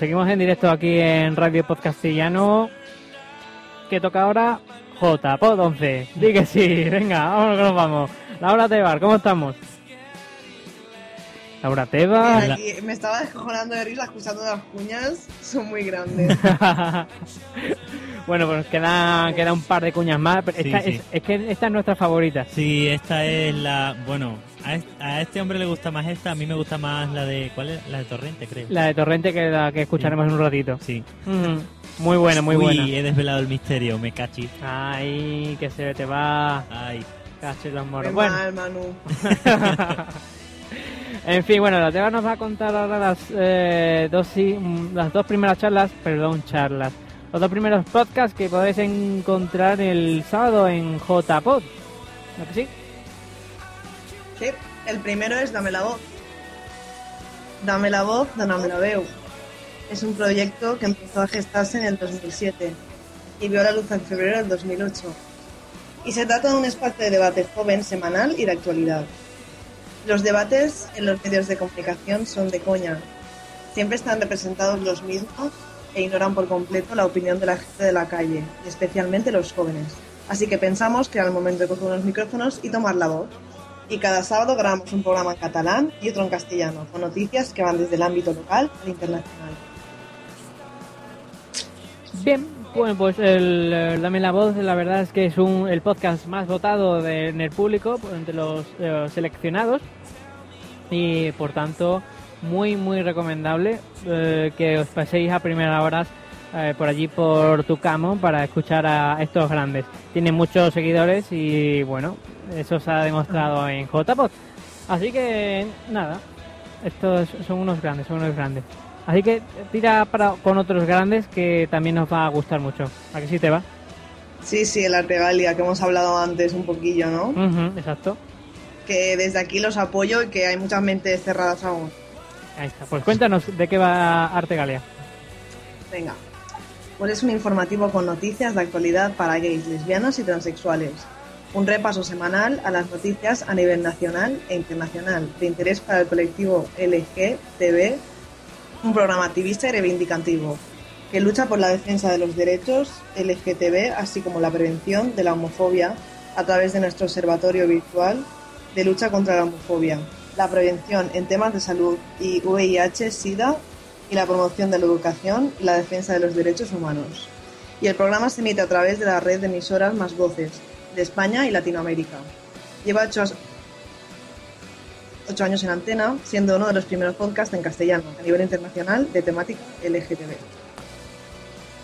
seguimos en directo aquí en Radio Podcastillano. Que toca ahora JPod 11. Di que sí, venga, vámonos que nos vamos. Laura Tebar, ¿cómo estamos? Laura Tebar. La... Me estaba descojonando de risa escuchando las cuñas, son muy grandes. [laughs] bueno, pues queda, queda un par de cuñas más. Pero esta es que esta es nuestra favorita. Sí, esta es la. Bueno, a es- a este hombre le gusta más esta, a mí me gusta más la de... ¿Cuál es? La de Torrente, creo. La de Torrente que, la que escucharemos en un ratito. Sí. Ujú. Muy buena, muy Uy, buena. he desvelado el misterio, me cachi. Ay, que se te va. Ay. Casi los Qué moros. Bueno, mal, Manu. [laughs] en fin, bueno, la Teba nos va a contar ahora las, eh, dos, sí, mm, las dos primeras charlas, perdón, charlas. Los dos primeros podcasts que podéis encontrar el sábado en JPod. ¿No que sí? El primero es Dame la voz. Dame la voz, Dame la veu. Es un proyecto que empezó a gestarse en el 2007 y vio la luz en febrero del 2008. Y se trata de un espacio de debate joven, semanal y de actualidad. Los debates en los medios de comunicación son de coña. Siempre están representados los mismos e ignoran por completo la opinión de la gente de la calle, especialmente los jóvenes. Así que pensamos que era el momento de coger unos micrófonos y tomar la voz. Y cada sábado grabamos un programa en catalán y otro en castellano, con noticias que van desde el ámbito local al internacional. Bien, bueno, pues el, eh, Dame la Voz, la verdad es que es un, el podcast más votado de- en el público, entre los eh, seleccionados, y por tanto, muy, muy recomendable eh, que os paséis a primeras horas eh, por allí por Tucamo para escuchar a estos grandes. Tienen muchos seguidores y bueno, eso se ha demostrado en JPod. Así que nada, estos son unos grandes, son unos grandes. Así que tira para, con otros grandes que también nos va a gustar mucho. ¿A que sí te va? Sí, sí, el Artegalia, que hemos hablado antes un poquillo, ¿no? Ujú, exacto. Que desde aquí los apoyo y que hay muchas mentes cerradas aún. Ahí está. Pues cuéntanos de qué va Artegalia. Venga. Pues es un informativo con noticias de actualidad para gays, lesbianas y transexuales. Un repaso semanal a las noticias a nivel nacional e internacional de interés para el colectivo LGTB, un programa activista y reivindicativo que lucha por la defensa de los derechos LGTB, así como la prevención de la homofobia a través de nuestro observatorio virtual de lucha contra la homofobia, la prevención en temas de salud y VIH, SIDA y la promoción de la educación y la defensa de los derechos humanos. Y el programa se emite a través de la red de emisoras Más Voces de España y Latinoamérica. Lleva ocho, ocho años en antena, siendo uno de los primeros podcasts en castellano a nivel internacional de temática LGTB.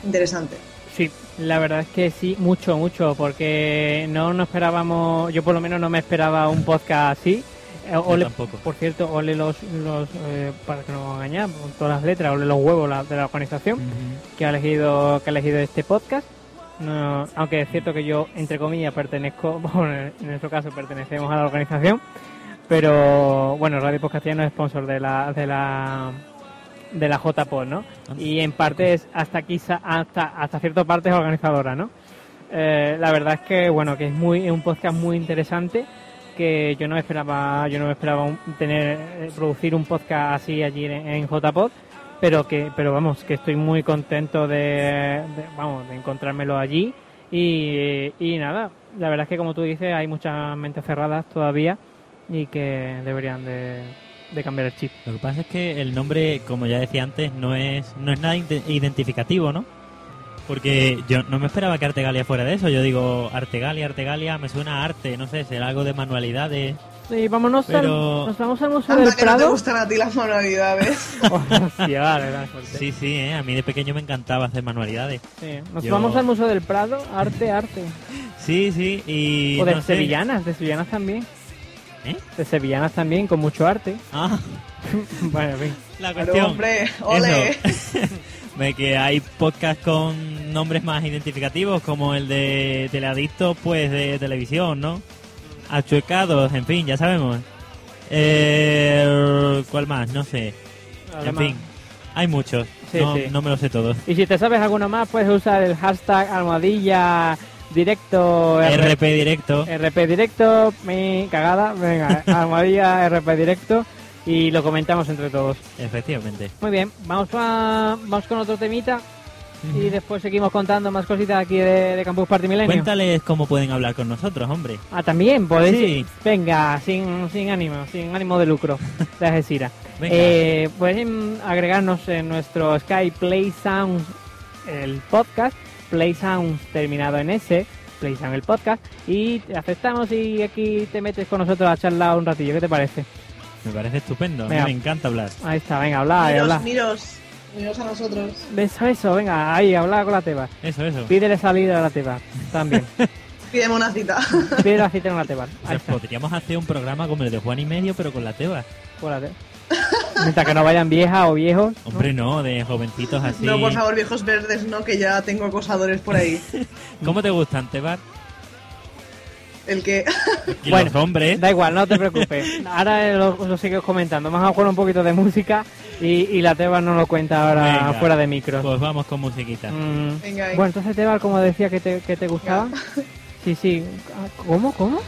Interesante. Sí, la verdad es que sí, mucho, mucho, porque no nos esperábamos, yo por lo menos no me esperaba un podcast así. Eh, ole- tampoco. Por cierto, ole los, los eh, para que no nos engañemos, todas las letras, ole los huevos la- de la organización que ha elegido que ha elegido este podcast. No, aunque es cierto que yo, entre comillas, pertenezco, [laughs] bueno, en nuestro caso pertenecemos a la organización, pero bueno, Radio Podcastiano es sponsor de la de la de la JPod, ¿no? Y en parte es hasta quizá hasta hasta cierta parte es organizadora, ¿no? Eh, la verdad es que bueno, que es muy es un podcast muy interesante que yo no esperaba yo no esperaba un- tener eh, producir un podcast así allí en, en JPod pero que pero vamos que estoy muy contento de, vamos de encontrármelo allí y, y nada la verdad es que como tú dices hay muchas mentes cerradas todavía y que deberían de, de cambiar el chip Lo que pasa es que el nombre, como ya decía antes, no es, no es nada ide- identificativo, ¿no? Porque yo no me esperaba que Artegalia fuera de eso. Yo digo, Artegalia, Artegalia, me suena a arte, no sé, será algo de manualidades. Sí, vámonos Pero- al, nos vamos al Museo Anda del que no te Prado gustan a ti las manualidades. [laughs] Hostia, vale, vale, fuerte. Sí, sí, ¿eh? a mí de pequeño me encantaba hacer manualidades. Sí, Nos Yo- vamos al Museo del Prado, arte, arte. Sí, sí, y... o de no sé. sevillanas, de sevillanas también. ¿Eh? De sevillanas también, con mucho arte. Ah, [laughs] bueno, en fin. la Pero, cuestión... hombre, ole. [laughs] De que hay podcasts con nombres más identificativos, como el de Teleadictos, pues de televisión, ¿no? Achuecados, en fin, ya sabemos. Eh, ¿Cuál más? No sé. En Además- fin, hay muchos. Sí, no, sí. no me lo sé todos. Y si te sabes alguno más, puedes usar el hashtag almohadilla directo RP directo. RP directo, mi cagada, venga, [laughs] almohadilla RP directo y lo comentamos entre todos. Efectivamente. Muy bien, vamos a, vamos con otro temita y después seguimos contando más cositas aquí de, de Campus Party Milenio. Cuéntales cómo pueden hablar con nosotros, hombre. Ah, también podéis. Sí. Venga, sin, sin ánimo, sin ánimo de lucro, [laughs] de Algeciras. Venga. Eh, pueden agregarnos en nuestro Sky Play Sounds, el podcast, Play Sounds terminado en S, Play Sound el podcast, y te aceptamos y aquí te metes con nosotros a charlar un ratillo. ¿Qué te parece? Me parece estupendo. A mí Venga. me encanta hablar. Ahí está, venga, habla, Miros, habla. miros, miros a nosotros. Eso, eso, venga, ahí, habla con la teba. Eso, eso. Pídele salida a la teba, también. [laughs] Pídeme una cita. [laughs] Pídele la cita en la teba. O sea, podríamos hacer un programa como el de Juan y Medio, pero con la teba. por la teba. Mientras que no vayan viejas o viejos. ¿no? Hombre, no, de jovencitos así. No, por favor, viejos verdes, no, que ya tengo acosadores por ahí. [laughs] ¿Cómo te gustan, Tebar? El que... [laughs] Y Bueno, los hombres. Da igual, no te preocupes. Ahora lo, lo sigues comentando. Vamos a jugar un poquito de música y, y la Teba nos lo cuenta ahora Venga, fuera de micro. Pues vamos con musiquita. Mm, Venga, ahí. Bueno, entonces Teba, como decía que te, que te gustaba. Sí, sí. Ah, ¿Cómo? ¿Cómo?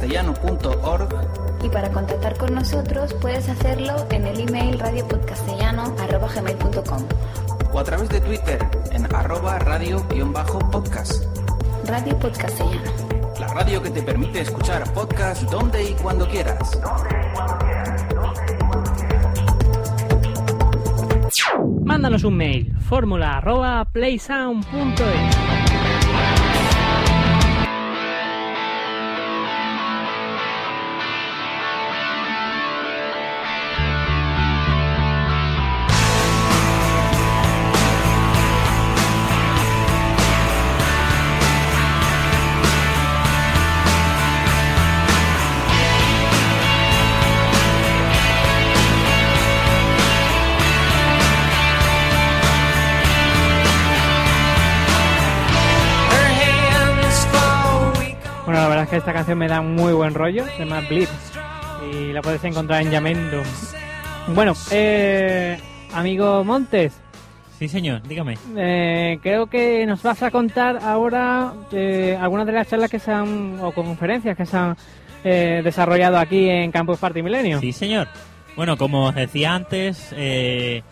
radio.podcastellano.org Y para contactar con nosotros puedes hacerlo en el email radiopodcastellano.gmail.com o a través de Twitter en arroba radio-podcast. Radio Podcastellano. La radio que te permite escuchar podcast donde y cuando quieras. Mándanos un mail, fórmula arroba playsound.es. es que esta canción me da muy buen rollo, se llama. Y la puedes encontrar en Yamendo. Bueno, eh, amigo Montes, Sí, señor, dígame. eh, creo que nos vas a contar ahora eh, algunas de las charlas que se han, o conferencias que se han eh, desarrollado aquí en Campus Party Milenio. Sí, señor. Bueno, como os decía antes, eh,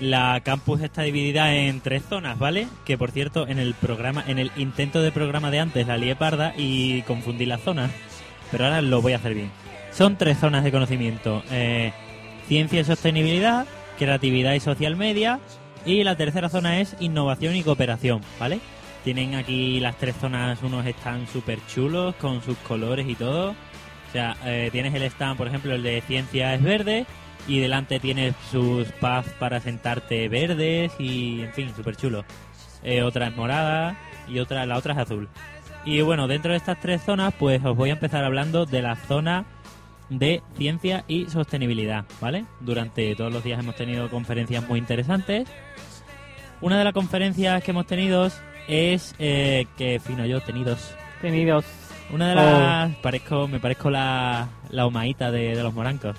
la campus está dividida en tres zonas, ¿vale? Que por cierto, en el programa, en el intento de programa de antes la lié parda y confundí las zonas, pero ahora lo voy a hacer bien. Son tres zonas de conocimiento: eh, ciencia y sostenibilidad, creatividad y social media, y la tercera zona es innovación y cooperación, ¿vale? Tienen aquí las tres zonas, unos están súper chulos con sus colores y todo. O sea, eh, tienes el stand, por ejemplo, el de ciencia es verde y delante tienes sus paths para sentarte verdes y, en fin, súper chulo. Eh, otra es morada y otra, la otra es azul. Y bueno, dentro de estas tres zonas, pues os voy a empezar hablando de la zona de ciencia y sostenibilidad, ¿vale? Durante todos los días hemos tenido conferencias muy interesantes. Una de las conferencias que hemos tenido es eh, que fino yo tenidos. Tenidos. Una de las parezco me parezco la la humaíta de, de los morancos.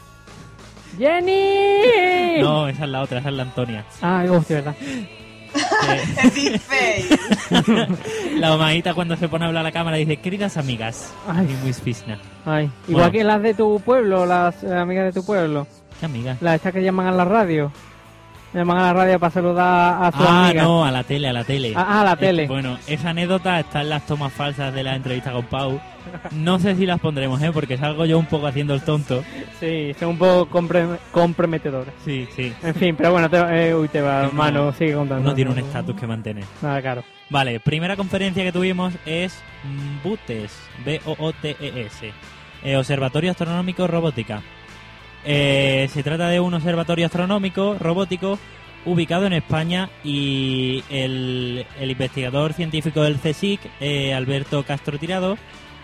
¡Jenny! No, esa es la otra, esa es la Antonia. Ay, hostia, verdad. [laughs] la humaíta cuando se pone a hablar a la cámara dice, queridas amigas, Ay. y muy fisna. Ay, igual Bueno. que las de tu pueblo, las eh, amigas de tu pueblo. ¿Qué amigas? Las estas que llaman a la radio. Llaman a la radio para saludar a su Ah, amiga. no, a la tele, a la tele. Ah, a la tele. bueno, esa anécdota está en las tomas falsas de la entrevista con Pau. No sé si las pondremos, ¿eh? Porque salgo yo un poco haciendo el tonto. Sí, son un poco comprometedoras. Sí, sí. En fin, pero bueno, te, eh, uy, te va, hermano, sigue contando. Uno tiene un estatus que mantener. Nada, claro. Vale, primera conferencia que tuvimos es BUTES, B-O-O-T-E-S, eh, Observatorio Astronómico Robótica. Eh, se trata de un observatorio astronómico robótico ubicado en España y el, investigador científico del CSIC, eh, Alberto Castro Tirado,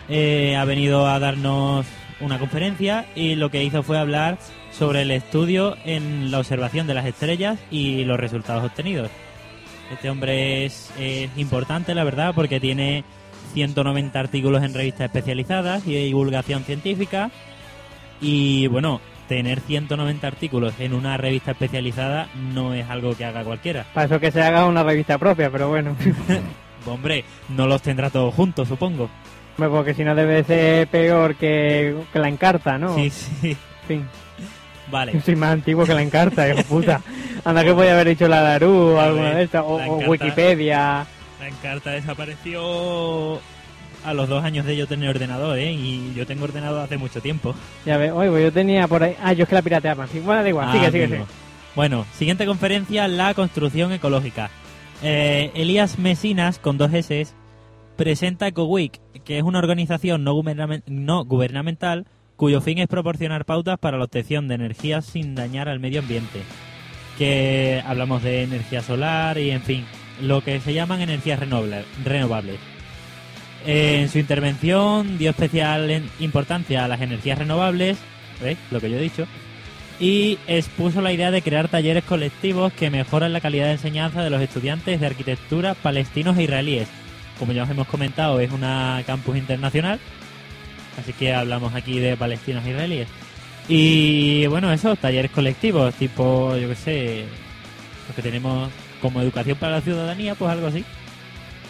eh, ha venido a darnos una conferencia y lo que hizo fue hablar sobre el estudio en la observación de las estrellas y los resultados obtenidos. Este hombre es, es importante, la verdad, porque tiene 190 artículos en revistas especializadas y de divulgación científica. Y bueno, tener 190 artículos en una revista especializada no es algo que haga cualquiera. Para eso que se haga una revista propia, pero bueno. [laughs] Hombre, no los tendrá todos juntos, supongo. Hombre, Porque si no debe ser peor que, que la encarta, ¿no? Sí, sí. Fin. Vale. Yo soy más antiguo que la encarta, hijo puta. Anda que podía haber dicho la Daru o alguna de estas, o. Wikipedia. La encarta desapareció a los dos años de yo tener ordenador, ¿eh? Y yo tengo ordenador hace mucho tiempo. Ya ves, pues yo tenía por ahí. Ah, yo es que la pirateaba. Bueno, da igual, Ah, sigue, sigue, sigue. Bueno, siguiente conferencia, la construcción ecológica. Eh, Elías Mesinas, con dos S, presenta EcoWeek, que es una organización no, no gubernamental cuyo fin es proporcionar pautas para la obtención de energía sin dañar al medio ambiente. Que hablamos de energía solar y, en fin, lo que se llaman energías renovables. En su intervención dio especial importancia a las energías renovables, ¿veis? Lo que yo he dicho, y expuso la idea de crear talleres colectivos que mejoran la calidad de enseñanza de los estudiantes de arquitectura palestinos e israelíes. Como ya os hemos comentado, es una campus internacional, así que hablamos aquí de palestinos e israelíes. Y bueno, eso, talleres colectivos, tipo, yo qué sé, lo que tenemos como educación para la ciudadanía, pues algo así.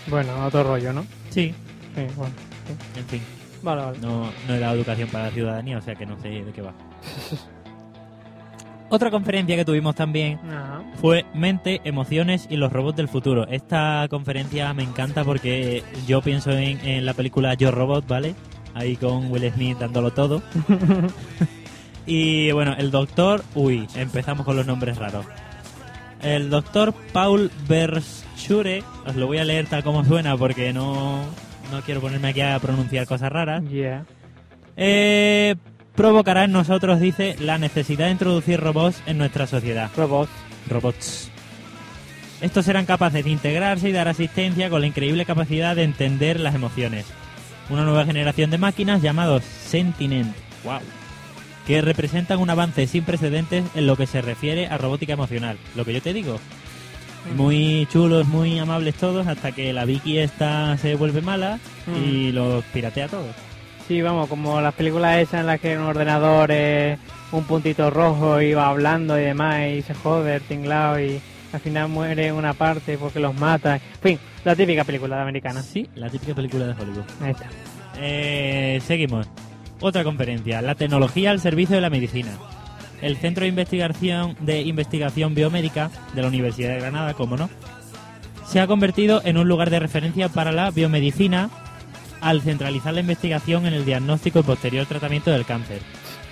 Bueno, otro rollo, ¿no? Sí, Sí, bueno. sí. en fin. Vale, vale. No, no he dado educación para la ciudadanía, o sea que no sé de qué va. [laughs] Otra conferencia que tuvimos también Ajá. fue Mente, Emociones y los Robots del Futuro. Esta conferencia me encanta porque yo pienso en, en la película Yo Robot, ¿vale? Ahí con Will Smith dándolo todo. [laughs] y bueno, el doctor... Uy, empezamos con los nombres raros. El doctor Paul Verschure, os lo voy a leer tal como suena porque no, no quiero ponerme aquí a pronunciar cosas raras. Yeah. Eh, provocará en nosotros, dice, la necesidad de introducir robots en nuestra sociedad. Robots. Robots. Estos serán capaces de integrarse y dar asistencia con la increíble capacidad de entender las emociones. Una nueva generación de máquinas llamados Sentinent. Wow. Que representan un avance sin precedentes en lo que se refiere a robótica emocional. Lo que yo te digo. Muy chulos, muy amables todos, hasta que la Vicky esta se vuelve mala y los piratea todos. Sí, vamos, como las películas esas en las que un ordenador es un puntito rojo y va hablando y demás y se jode el tinglado y al final muere una parte porque los mata. En fin, la típica película de americana. Sí, la típica película de Hollywood. Ahí está. Eh, seguimos. Otra conferencia. La tecnología al servicio de la medicina. El Centro de Investigación, de Investigación Biomédica de la Universidad de Granada, como no, se ha convertido en un lugar de referencia para la biomedicina al centralizar la investigación en el diagnóstico y posterior tratamiento del cáncer.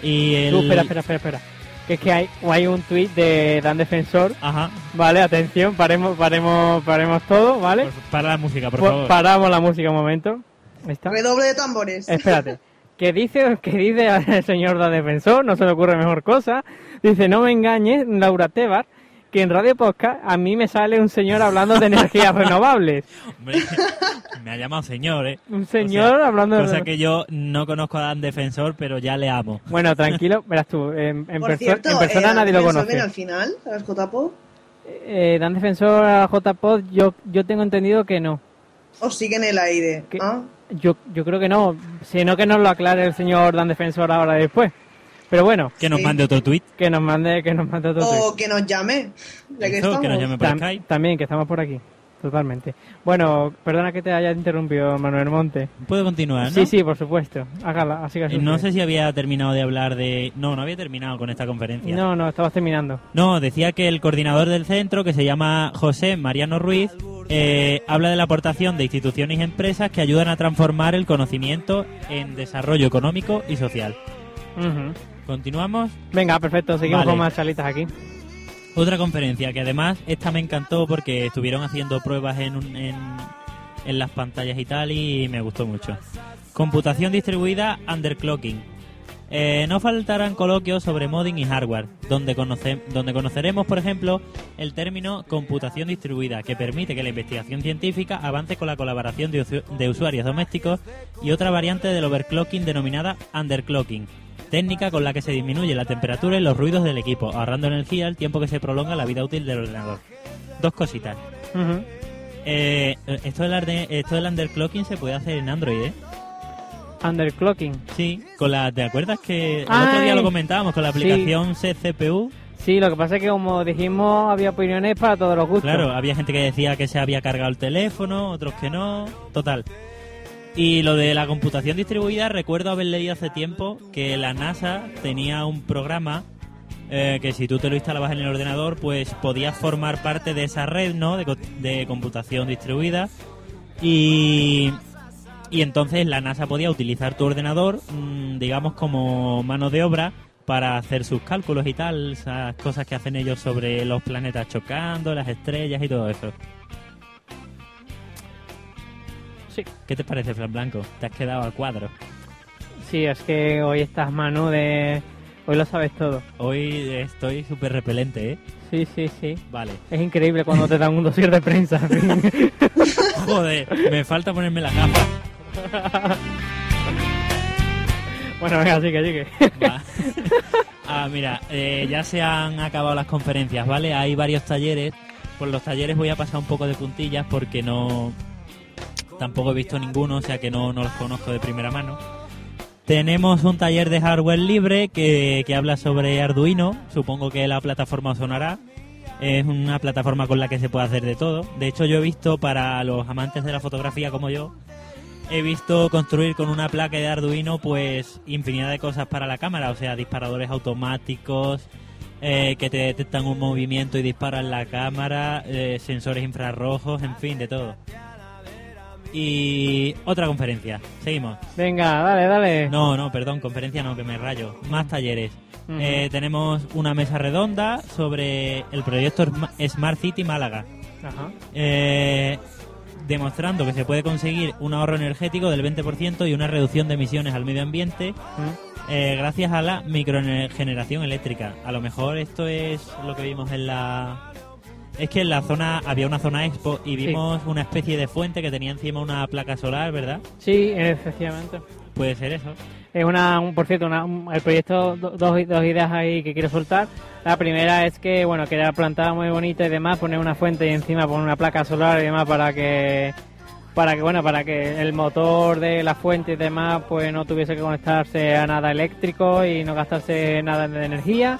Y el... Tú, espera, espera, espera, espera. Que es que hay, hay un tuit de Dan Defensor. Ajá. Vale, atención, paremos, paremos, paremos todo, ¿vale? Para la música, por Pues favor. Paramos la música un momento. Está. Redoble de tambores. Espérate. [laughs] Que dice, que dice [laughs] el señor da defensor, no se le ocurre mejor cosa. Dice, no me engañes, Laura Tebar, que en Radio Podcast a mí me sale un señor hablando de energías [laughs] renovables. Hombre, me ha llamado señor, ¿eh? Un señor hablando de... Cosa que yo no conozco a Dan Defensor, pero ya le amo. Bueno, tranquilo, verás tú, en, en Por perso- cierto, en persona eh, nadie lo ¿Defensor conoce. viene al final, a las JPO? Eh, Dan Defensor a JPod, yo, yo tengo entendido que no. ¿O sigue en el aire? Ah, Yo, yo creo que no, sino que nos lo aclare el señor Dan Defensor ahora después. Pero bueno, Que nos Sí. mande otro tuit. que nos mande, que nos mande otro tuit. O que nos llame. Ya que Eso, que nos llame por Tam- Skype. También, que estamos por aquí. Totalmente. Bueno, perdona que te haya interrumpido, Manuel Monte. Puedo continuar, ¿no? Sí, sí, por supuesto. Hágala, así que No sé si había terminado de hablar de... No, no había terminado con esta conferencia. No, no, estabas terminando. No, decía que el coordinador del centro, que se llama José Mariano Ruiz, eh, habla de la aportación de instituciones y empresas que ayudan a transformar el conocimiento en desarrollo económico y social. ¿Continuamos? Venga, perfecto, seguimos Vale. con más chalitas aquí. Otra conferencia que además esta me encantó porque estuvieron haciendo pruebas en, un- en, en las pantallas y tal y me gustó mucho. Computación distribuida underclocking. Eh, no faltarán coloquios sobre modding y hardware, donde, conoce- donde conoceremos, por ejemplo, el término computación distribuida, que permite que la investigación científica avance con la colaboración de, usu- de usuarios domésticos y otra variante del overclocking denominada underclocking, técnica con la que se disminuye la temperatura y los ruidos del equipo, ahorrando energía al tiempo que se prolonga la vida útil del ordenador. Dos cositas. Eh, esto, del arde- esto del underclocking se puede hacer en Android, ¿eh? Underclocking. Sí, con la, ¿te acuerdas que el Ay. otro día lo comentábamos con la Sí. aplicación CCPU? Sí, lo que pasa es que como dijimos, había opiniones para todos los gustos. Claro, había gente que decía que se había cargado el teléfono, otros que no, total. Y lo de la computación distribuida, recuerdo haber leído hace tiempo que la NASA tenía un programa eh, que si tú te lo instalabas en el ordenador, pues podías formar parte de esa red, ¿no? De, co- de computación distribuida. Y, y entonces la NASA podía utilizar tu ordenador, mm, digamos, como mano de obra para hacer sus cálculos y tal, esas cosas que hacen ellos sobre los planetas chocando, las estrellas y todo eso. Sí. ¿Qué te parece, Fran Blanco? Te has quedado al cuadro. Sí, es que hoy estás Manu de... Hoy lo sabes todo. Hoy estoy súper repelente, ¿eh? Sí, sí, sí. Vale. Es increíble cuando te dan un dossier de prensa. [laughs] Joder, me falta ponerme las gafas. bueno, venga, sigue, sigue. Va. Ah, mira, eh, ya se han acabado las conferencias, ¿vale? Hay varios talleres. Por los talleres voy a pasar un poco de puntillas porque no... Tampoco he visto ninguno, o sea que no, no los conozco de primera mano. Tenemos un taller de hardware libre que, que habla sobre Arduino. Supongo que la plataforma os sonará. Es una plataforma con la que se puede hacer de todo. De hecho, yo he visto para los amantes de la fotografía como yo, he visto construir con una placa de Arduino pues infinidad de cosas para la cámara, o sea, disparadores automáticos eh, que te detectan un movimiento y disparan la cámara, eh, sensores infrarrojos, en fin, de todo. Y otra conferencia, seguimos. Venga, dale, dale. No, no, perdón, conferencia no, que me rayo. Más talleres. Eh, tenemos una mesa redonda sobre el proyecto Sma- Smart City Málaga. Ajá. Eh, demostrando que se puede conseguir un ahorro energético del 20% y una reducción de emisiones al medio ambiente eh, gracias a la microgeneración eléctrica. A lo mejor esto es lo que vimos en la... Es que en la zona había una zona expo y Sí. vimos una especie de fuente que tenía encima una placa solar, ¿verdad? Sí, efectivamente. Puede ser eso. Es una, un- por cierto, una, un- el proyecto, do- dos, dos ideas ahí que quiero soltar. La primera es que, bueno, que era plantada muy bonita y demás, poner una fuente y encima poner una placa solar y demás para que para que bueno para que el motor de la fuente y demás pues no tuviese que conectarse a nada eléctrico y no gastarse nada de energía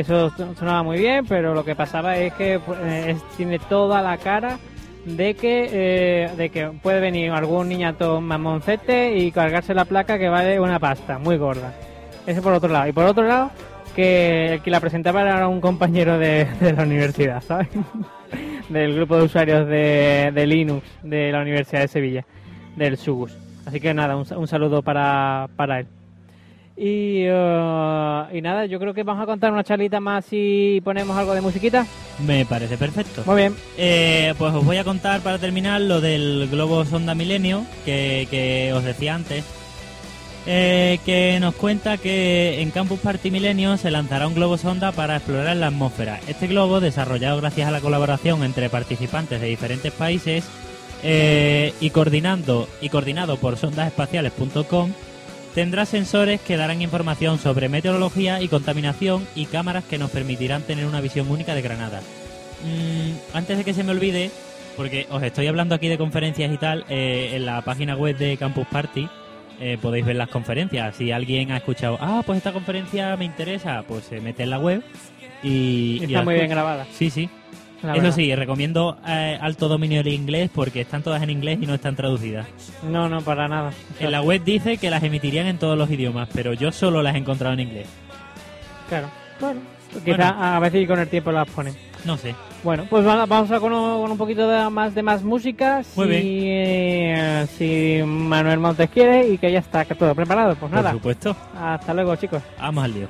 eso sonaba muy bien pero lo que pasaba es que pues, eh, tiene toda la cara de que eh, de que puede venir algún niñato mamoncete y cargarse la placa que vale una pasta muy gorda eso por otro lado y por otro lado que el que la presentaba era un compañero de, [laughs] de la universidad sabes [laughs] del grupo de usuarios de, Linux de la Universidad de Sevilla, del Sugus. Así que nada, un, un saludo para, para él. Y, eh, y nada, yo creo que vamos a contar una charlita más y ponemos algo de musiquita. Me parece perfecto. Muy bien. Eh, pues os voy a contar para terminar lo del globo sonda milenio que, que os decía antes. Eh, que nos cuenta que en Campus Party Milenio se lanzará un globo sonda para explorar la atmósfera. Este globo, desarrollado gracias a la colaboración entre participantes de diferentes países eh, y, coordinando, y coordinado por sondasespaciales.com, tendrá sensores que darán información sobre meteorología y contaminación y cámaras que nos permitirán tener una visión única de Granada. Mm, antes de que se me olvide, porque os estoy hablando aquí de conferencias y tal, eh, en la página web de Campus Party eh, podéis ver las conferencias. Si alguien ha escuchado, ah, pues esta conferencia me interesa, pues se mete en la web y... Está muy bien grabada. Sí, sí. La Eso verdad. sí, recomiendo eh, alto dominio del inglés porque están todas en inglés y no están traducidas. No, no, para nada. En la web dice que las emitirían en todos los idiomas, pero yo solo las he encontrado en inglés. Claro. Bueno, quizá a veces con el tiempo las ponen. No sé. Bueno, pues va- vamos a con, un- con un poquito de más de más música. Muy si, bien. eh, si Manuel Montes quiere y que ya está que todo preparado. Pues nada. Por supuesto. Hasta luego, chicos. Vamos al lío.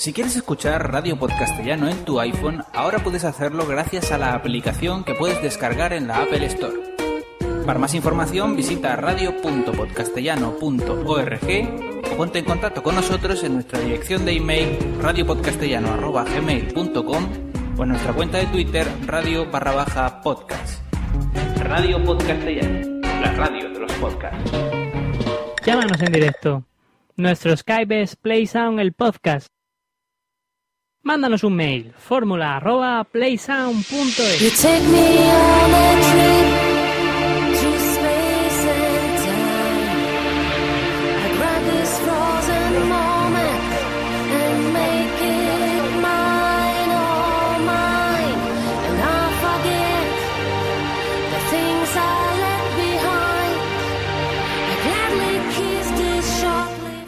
Si quieres escuchar Radio Podcastellano en tu iPhone, ahora puedes hacerlo gracias a la aplicación que puedes descargar en la Apple Store. Para más información visita radio.podcastellano.org o ponte en contacto con nosotros en nuestra dirección de email radiopodcastellano.gmail.com o en nuestra cuenta de Twitter radio barra baja podcast. Radio Podcastellano, la radio de los podcasts. Llámanos en directo. Nuestro Skype es PlaySound el podcast. Mándanos un mail, fórmula arroba playsound.es.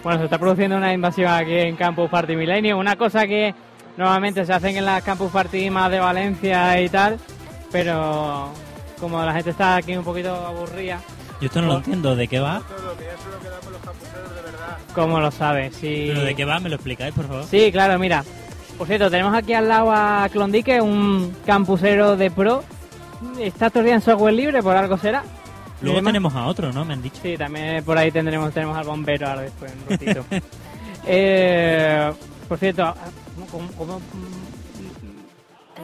Bueno, se está produciendo una invasión aquí en Campus Party Milenio, una cosa que normalmente se hacen en las Campus Party más de Valencia y tal, pero como la gente está aquí un poquito aburrida, Yo esto no lo entiendo. ¿De qué va? ¿cómo lo sabes? Sí. ¿Pero de qué va? ¿Me lo explicáis, por favor? Sí, claro, mira. Por cierto, tenemos aquí al lado a Clondique, un campusero de pro. Está todo el día en software libre, por algo será. Luego además- tenemos a otro, ¿no? Me han dicho. Sí, también por ahí tendremos tenemos al bombero ahora después, un ratito. [laughs] eh, por cierto, ¿cómo, cómo-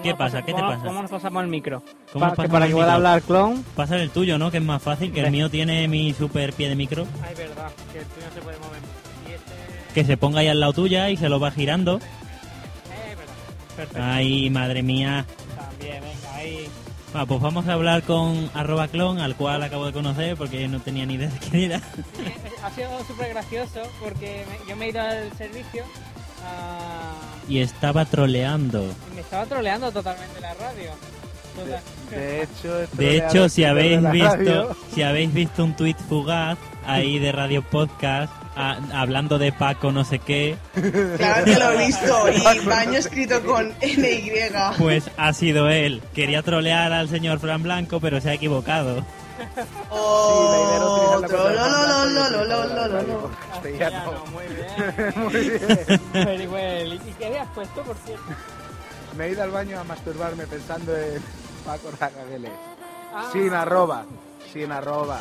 ¿Qué pasa? ¿Qué te pasa? ¿Cómo nos pasamos el micro? ¿Cómo Pa- que para que pueda hablar clon. Pasa el tuyo, ¿no? Que es más fácil, que el mío tiene mi super pie de micro. Ay, verdad, que el tuyo se puede mover. Y este... Que se ponga ahí al lado tuya y se lo va girando. Eh, verdad. Perfecto. Ay, madre mía. También, venga, ahí. Pues vamos a hablar con arroba clon, al cual acabo de conocer porque no tenía ni idea de quién era. Ha sido súper gracioso porque me- yo me he ido al servicio ah, Y estaba troleando. y me estaba troleando totalmente la radio. De hecho, he De hecho, si habéis visto, radio. [laughs] si habéis visto un tweet fugaz ahí de Radio Podcast a- hablando de Paco no sé qué, Claro que lo he visto. Y [laughs] baño escrito con NY. pues ha sido él. Quería trolear al señor Fran Blanco, pero se ha equivocado. [laughs] Muy bien. [laughs] muy bien. ¿y qué habías puesto, por cierto? Me he ido al baño a masturbarme pensando en Paco Racabeles. Ah. Sin arroba, sin arroba.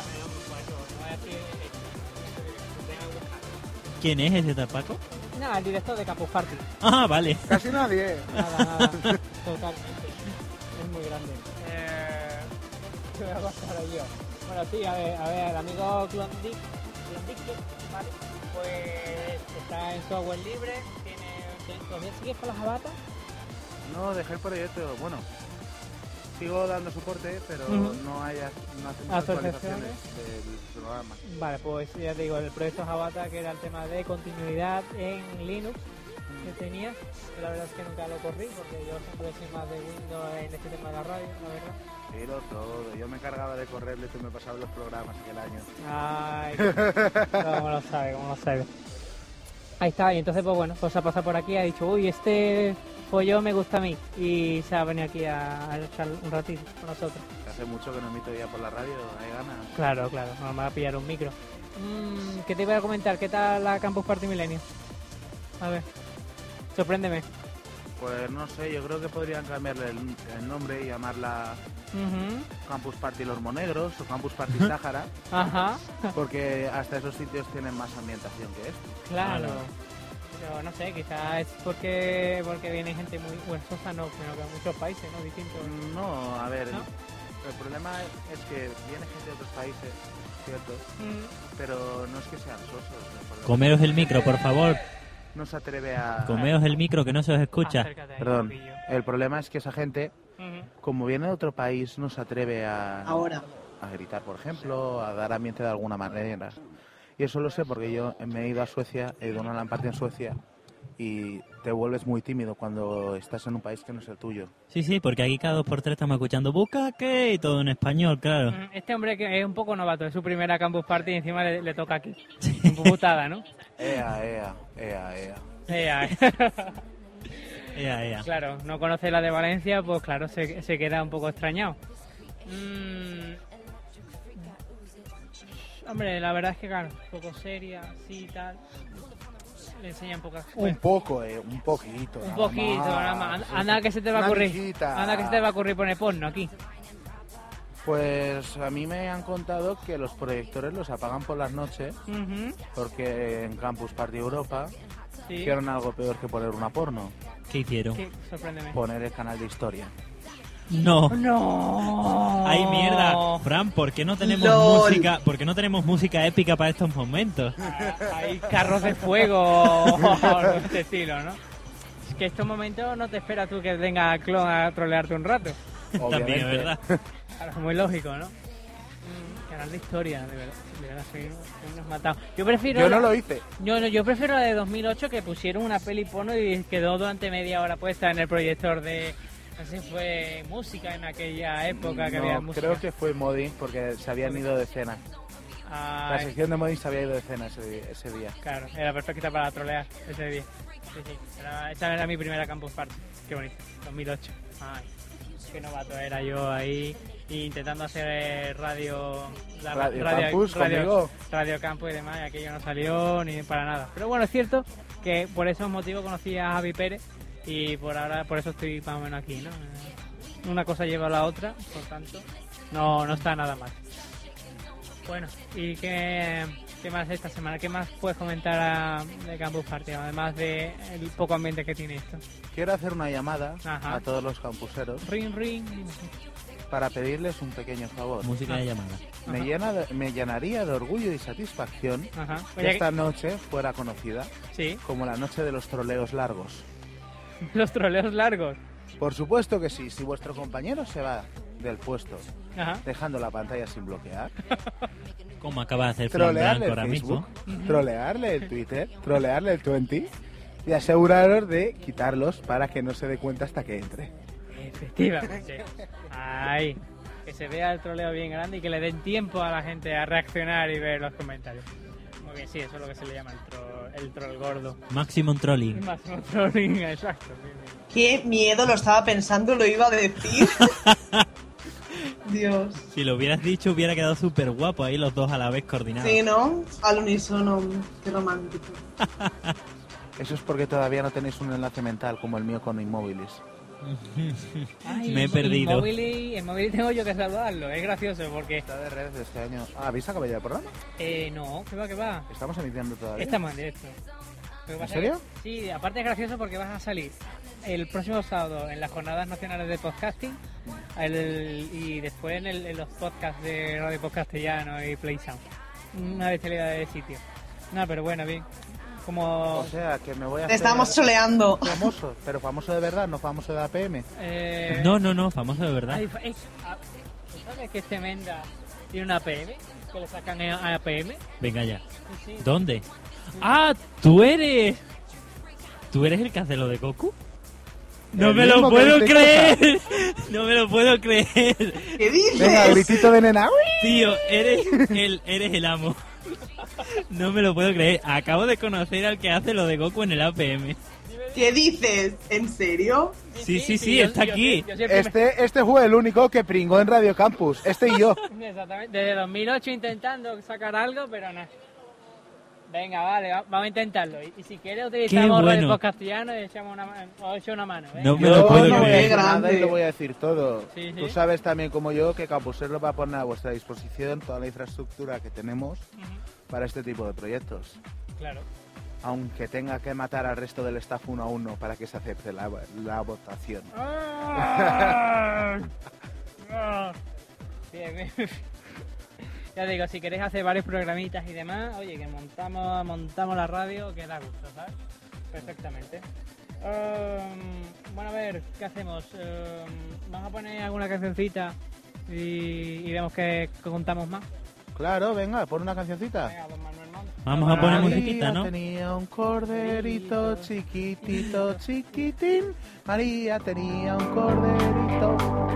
¿Quién es ese tapaco? Nada, el director de Campus Party. Ah, vale. Casi nadie. Nada. [laughs] Totalmente. Es muy grande. ¿Qué voy a pasar yo? Bueno, sí, a ver, a ver, el amigo Clondic, ¿vale? Pues está en software libre, tiene... ¿Todavía sigues con las jabatas? No, dejé el proyecto. Bueno, sigo dando soporte, pero Ujú. no hay no hacemos Actualizaciones. del programa. Vale, pues ya te digo, el proyecto Jabata, que era el tema de continuidad en Linux que tenía, que la verdad es que nunca lo corrí, porque yo siempre soy más de Windows en este tema de la radio, la verdad. Todo. Yo me encargaba de correrle y tú me pasabas los programas aquel año. Ay, [laughs] cómo lo sabe, cómo lo sabe. Ahí está, y entonces, pues bueno, pues ha pasado por aquí, ha dicho, uy, este pollo me gusta a mí, y se ha venido aquí a, a echar un ratito con nosotros. Hace mucho que no emito ya por la radio, hay ganas. Claro, claro, nos va a pillar un micro. Mm, ¿Qué te iba a comentar? ¿Qué tal la Campus Party Milenio? A ver, sorpréndeme. Pues no sé, yo creo que podrían cambiarle el, el nombre y llamarla. Campus Party Los Monegros o Campus Party [laughs] Sáhara. Ajá. Porque hasta esos sitios tienen más ambientación que esto. Claro. Pero no sé, quizás es porque porque viene gente muy... Bueno, Sosa no, pero que muchos países, ¿no? Distintos. No, a ver, ¿No? el problema es que viene gente de otros países, ¿cierto? Mm. Pero no es que sean sosos. Comeos es el micro, por favor. No se atreve a... Comeos el micro, que no se os escucha. Perdón, el problema es que esa gente, como viene de otro país, no se atreve a... Ahora. A gritar, por ejemplo, a dar ambiente de alguna manera. Y eso lo sé porque yo me he ido a Suecia, he ido a una LAN party en Suecia y te vuelves muy tímido cuando estás en un país que no es el tuyo. Sí, sí, porque aquí cada dos por tres estamos escuchando Bucaque y todo en español, claro. Mm, Este hombre que es un poco novato, es su primera Campus Party y encima le, le toca aquí. [laughs] Un putada, ¿no? Ea, ea, ea, ea. Ea. [laughs] Ea, ea. Claro, no conoce la de Valencia, pues claro, se, se queda un poco extrañado. Mm, Hombre, la verdad es que claro, un poco seria, así y tal. Le enseñan pocas Un poco, eh, un poquito. Un nada poquito, más. nada más. Anda que se te va a ocurrir. Anda que se te va a ocurrir poner porno aquí. Pues a mí me han contado que los proyectores los apagan por las noches porque en Campus Party Europa Sí. hicieron algo peor que poner una porno. ¿Qué hicieron? ¿Qué? Sorpréndeme. Poner el canal de historia. No. No. Ay, mierda. Fran, ¿por qué no tenemos LOL. música? ¿Por qué no tenemos música épica para estos momentos? Hay carros de fuego [laughs] este estilo, ¿no? Es que estos momentos no te esperas tú que venga a Clon a trolearte un rato. También, es verdad. Claro, es muy lógico, ¿no? Mm, Canal de historia, de verdad. De verdad, soy soy unos matados. Yo prefiero. Yo la- no lo hice. Yo, no, yo prefiero la de 2008 que pusieron una peli porno y quedó durante media hora puesta en el proyector de. Si fue música en aquella época que había música. creo que fue Modin porque se habían ido de cena. Ah, La sección de Modin se había ido de cena ese, día. Claro, era perfecta para trolear ese día. Sí, sí. Era, esa era mi primera Campus Party. Qué bonito. 2008. Ay, qué novato era yo ahí intentando hacer radio... la- Radio Campus conmigo. Radio Campus y demás, y aquello no salió ni para nada. Pero bueno, es cierto que por esos motivos conocí a Javi Pérez y por ahora, por eso estoy más o menos aquí, ¿no? Una cosa lleva a la otra, por tanto, no, no está nada mal. Bueno, ¿y qué, qué más esta semana? ¿Qué más puedes comentar a- de Campus Party, además de el poco ambiente que tiene esto? Quiero hacer una llamada Ajá. a todos los campuseros Ring, ring. para pedirles un pequeño favor. Música de llamada. Me, llena de- me llenaría de orgullo y satisfacción Ajá. que esta noche fuera conocida Sí. como la noche de los troleos largos. [laughs] Los troleos largos. Por supuesto que sí, si vuestro compañero se va del puesto Ajá. dejando la pantalla sin bloquear, [laughs] Como acaba de hacer trolearle el ahora Facebook, mismo. trolearle el Twitter, trolearle el 20 y aseguraros de quitarlos para que no se dé cuenta hasta que entre. Efectivamente. [laughs] Ay, que se vea el troleo bien grande y que le den tiempo a la gente a reaccionar y ver los comentarios. Muy bien, sí, eso es lo que se le llama el, tro- el troll gordo. Maximum Trolling. [laughs] Máximo trolling, exacto. Qué miedo, lo estaba pensando, lo iba a decir. [laughs] Dios. Si lo hubieras dicho, hubiera quedado súper guapo ahí los dos a la vez coordinados. Sí, ¿no? Al unísono, qué romántico. [laughs] Eso es porque todavía no tenéis un enlace mental como el mío con Inmóviles. Ay, Me he perdido. En móvil tengo yo que salvarlo, es gracioso porque... Está de redes de este año. Ah, ¿habéis acabado ya el programa? Eh, no, que va, que va. Estamos emitiendo todavía. Estamos en directo. ¿En pasa serio? que- sí, aparte es gracioso porque vas a salir el próximo sábado en las jornadas nacionales de podcasting el- y después en, el- en los podcasts de Radio Podcastellano y Play Sound. Una bestialidad de sitio. No, pero bueno, bien. Como... O sea, que me voy a Te hacer estamos troleando. Famoso, pero famoso de verdad, no famoso de APM. eh, No, no, no, famoso de verdad. ay, ¿tú ¿Sabes que este Menda tiene una APM? Que le sacan a APM. Venga ya. Sí, sí. ¿Dónde? ¡Ah! ¡Tú eres! ¿Tú eres el que hace lo de Goku? ¡No me lo puedo creer! [laughs] ¡No me lo puedo creer! ¿Qué dices? Venga, gritito de nena. Tío, eres el, eres el amo. [laughs] No me lo puedo creer. Acabo de conocer al que hace lo de Goku en el APM. ¿Qué dices? ¿En serio? Sí, sí, sí, está aquí. Yo siempre me- Este, este fue el único que pringó en Radio Campus. Este y yo. [laughs] Exactamente, desde 2008 intentando sacar algo, pero nada. Venga, vale, va- vamos a intentarlo. Y, y si quieres utilizamos bueno. Radio Castellano y echamos una, echo una mano. ¿eh? No me Yo lo puedo no voy a creer. nada y lo voy a decir todo. Sí, sí. Tú sabes también como yo que Campusero va a poner a vuestra disposición toda la infraestructura que tenemos para este tipo de proyectos. Claro. Aunque tenga que matar al resto del staff uno a uno para que se acepte la, la votación. [laughs] Ah. Ah. Bien, bien. Ya digo, si queréis hacer varios programitas y demás, oye, que montamos montamos la radio, que da gusto, ¿sabes? Perfectamente. Um, bueno, a ver, ¿qué hacemos? Um, Vamos a poner alguna cancioncita y, y vemos que contamos más. Claro, venga, pon una cancioncita. Venga, don Manuel. Vamos a poner musiquita, ¿no? tenía un corderito chiquitito, chiquitín. María tenía un corderito.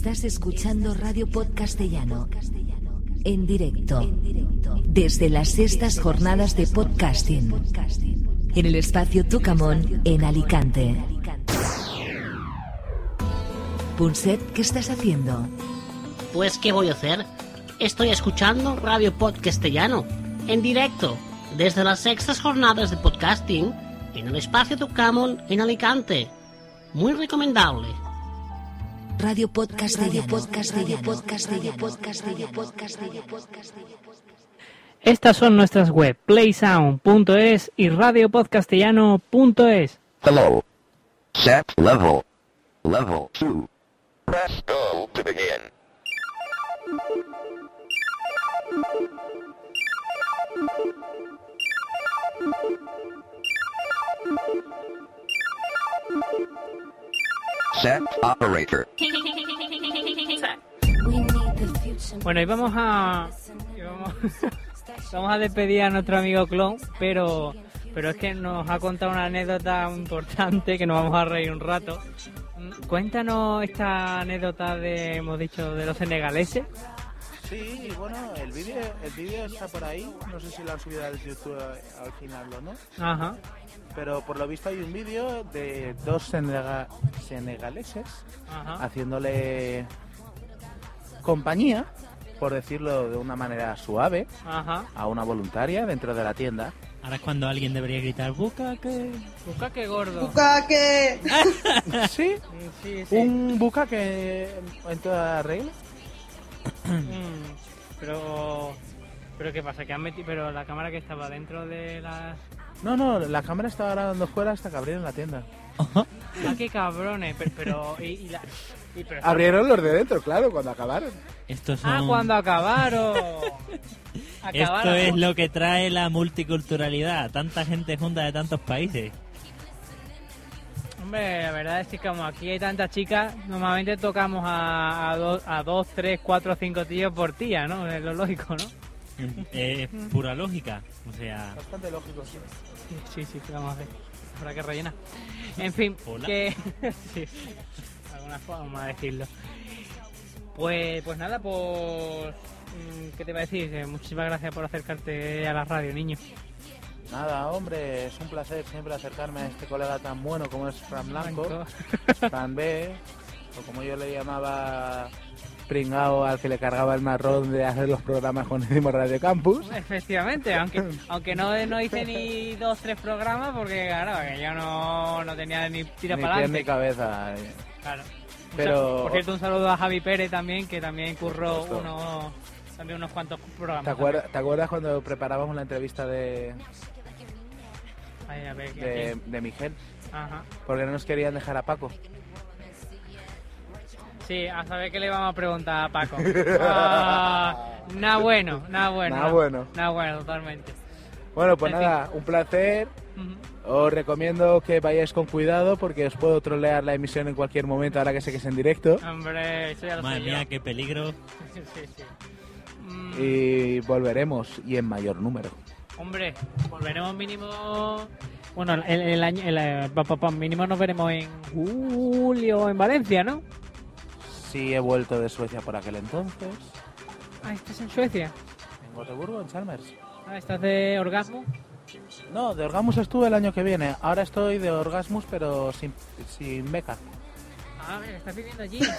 Estás escuchando Radio Podcastellano. En directo. Desde las sextas jornadas de podcasting. En el espacio Tucamón, en Alicante. Punset, ¿qué estás haciendo? Pues, ¿qué voy a hacer? Estoy escuchando Radio Podcastellano, en directo, desde las sextas jornadas de podcasting, en el espacio Tucamón, en Alicante. Muy recomendable. Radio Podcastellano. Podcastellano. Podcastellano. Podcastellano. Podcastellano. Estas son nuestras web, playsound.es y radiopodcastellano.es. Hello. Set level. Level 2. Press go to begin. Bueno, y vamos a... y vamos, [laughs] vamos a despedir a nuestro amigo Clon, pero, pero es que nos ha contado una anécdota importante que nos vamos a reír un rato. Cuéntanos esta anécdota de, hemos dicho, de los senegaleses. Sí, y bueno, el vídeo el vídeo está por ahí. No sé si lo han subido al YouTube al final o no. Ajá. Pero por lo visto hay un vídeo de dos senega- senegaleses Ajá. haciéndole compañía, por decirlo de una manera suave, Ajá. a una voluntaria dentro de la tienda. Ahora es cuando alguien debería gritar, busca que... Busca que gordo. ¡Bucaque! [laughs] ¿Sí? Sí, sí. Un bucaque en toda regla. Mm, pero... Pero qué pasa, que han metido... Pero la cámara que estaba dentro de la... No, no, la cámara estaba grabando fuera hasta que abrieron la tienda. Ah, qué cabrones. Pero... pero y, y la- y pero- Abrieron los de dentro, claro, cuando acabaron. Estos son... Ah, cuando acabaron. [laughs] Esto es lo que trae la multiculturalidad. Tanta gente junta de tantos países. Hombre, la verdad es que como aquí hay tantas chicas, normalmente tocamos a, a, dos, a dos, tres, cuatro, cinco tíos por tía, ¿no? Es lo lógico, ¿no? Es pura lógica. O sea, Bastante lógico, sí. Sí, sí, vamos a ver. Habrá que rellenar. En fin, Hola. que... [laughs] sí, sí, de alguna forma de decirlo. Pues, pues nada, pues... mm, ¿Qué te iba a decir? Eh, muchísimas gracias por acercarte a la radio, niño. Nada, hombre, es un placer siempre acercarme a este colega tan bueno como es Fran Blanco, Blanco. Fran B, o como yo le llamaba pringao al que le cargaba el marrón de hacer los programas con Edimo Radio Campus. Efectivamente, aunque aunque no, no hice ni dos, tres programas porque, claro, que yo no, no tenía ni tira Ni para pie ni adelante. cabeza. Claro. Un Pero- Por cierto, un saludo a Javi Pérez también, que también curró uno, también unos cuantos programas. ¿Te acuerdas, ¿Te acuerdas cuando preparábamos la entrevista de, Ay, a ver, ¿quién- de, de Miguel? Ajá. Porque no nos querían dejar a Paco. Sí, a saber qué le vamos a preguntar a Paco. Ah, nada bueno, nada bueno. Nada bueno. Nada bueno, totalmente. Bueno, pues En fin. nada, un placer. Os recomiendo que vayáis con cuidado porque os puedo trolear la emisión en cualquier momento ahora que sé que es en directo. Hombre, eso ya lo madre sé yo. mía, qué peligro. [laughs] Sí, sí. Mm, Y volveremos y en mayor número. Hombre, volveremos mínimo... Bueno, el, el año... El, pa, mínimo nos veremos en julio en Valencia, ¿no? Sí, he vuelto de Suecia por aquel entonces. Ah, ¿estás en Suecia? En Gotemburgo, en Chalmers. Ah, ¿estás de orgasmo? No, de Orgasmus estuve el año que viene. Ahora estoy de Orgasmus, pero sin, sin beca. Ah, estás viviendo allí. [laughs]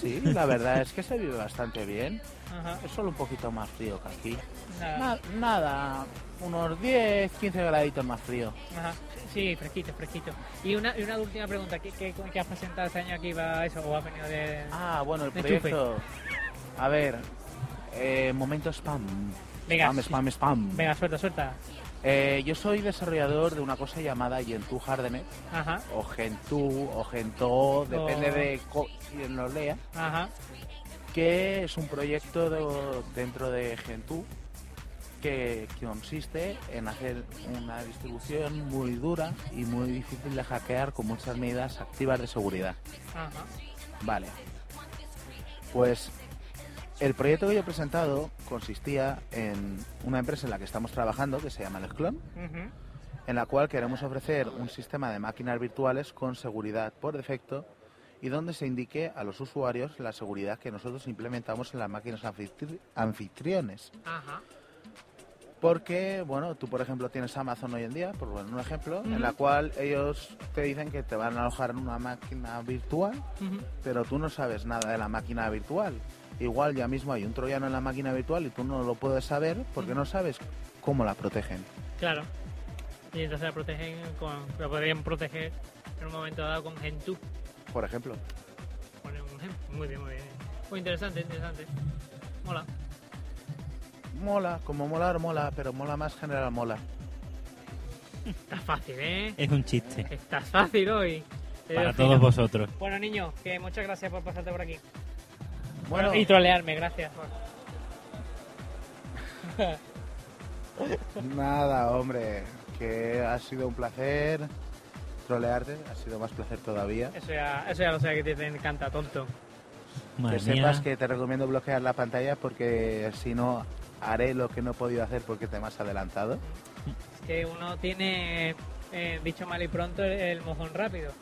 Sí, la verdad es que se vive bastante bien. Ajá. Es solo un poquito más frío que aquí. Nada. Na- nada, unos 10, 15 graditos más frío. Ajá. Sí, fresquito, fresquito. Y una, y una última pregunta, ¿qué, qué, qué has presentado este año aquí va eso o has venido de...? Ah, bueno, el proyecto... A ver, eh, momento spam. Venga, spam, spam, spam. Venga, suelta, suelta. Eh, yo soy desarrollador de una cosa llamada Gentoo Hardenet, Ajá, o Gentoo, o Gentoo, depende de quién lo lea, ajá. Que es un proyecto de- dentro de Gentoo que, que consiste en hacer una distribución muy dura y muy difícil de hackear con muchas medidas activas de seguridad. Ajá. Vale. Pues el proyecto que yo he presentado consistía en una empresa en la que estamos trabajando, que se llama El Clon, Ujú. en la cual queremos ofrecer un sistema de máquinas virtuales con seguridad por defecto y donde se indique a los usuarios la seguridad que nosotros implementamos en las máquinas anfitri- anfitriones. Ajá. Porque, bueno, tú por ejemplo tienes Amazon hoy en día, por poner un ejemplo, en la cual ellos te dicen que te van a alojar en una máquina virtual, pero tú no sabes nada de la máquina virtual. Igual ya mismo hay un troyano en la máquina virtual y tú no lo puedes saber porque no sabes cómo la protegen. Claro. Y entonces la protegen con, la podrían proteger en un momento dado con Gentoo. Por ejemplo. Muy bien, muy bien. Muy interesante, interesante. Mola. Mola, como molar, mola, pero mola más general, mola. Está fácil, ¿eh? Es un chiste. Está fácil hoy. Te Para todos fino. vosotros. Bueno, niño, que muchas gracias por pasarte por aquí. Bueno. y trolearme, gracias. [laughs] Nada, hombre, que ha sido un placer trolearte, ha sido más placer todavía. Eso ya, eso ya lo sé que te, te encanta, tonto. Madre que mía. sepas que te recomiendo bloquear la pantalla porque si no haré lo que no he podido hacer porque te me has adelantado. Es que uno tiene, eh, dicho mal y pronto, el, el mojón rápido.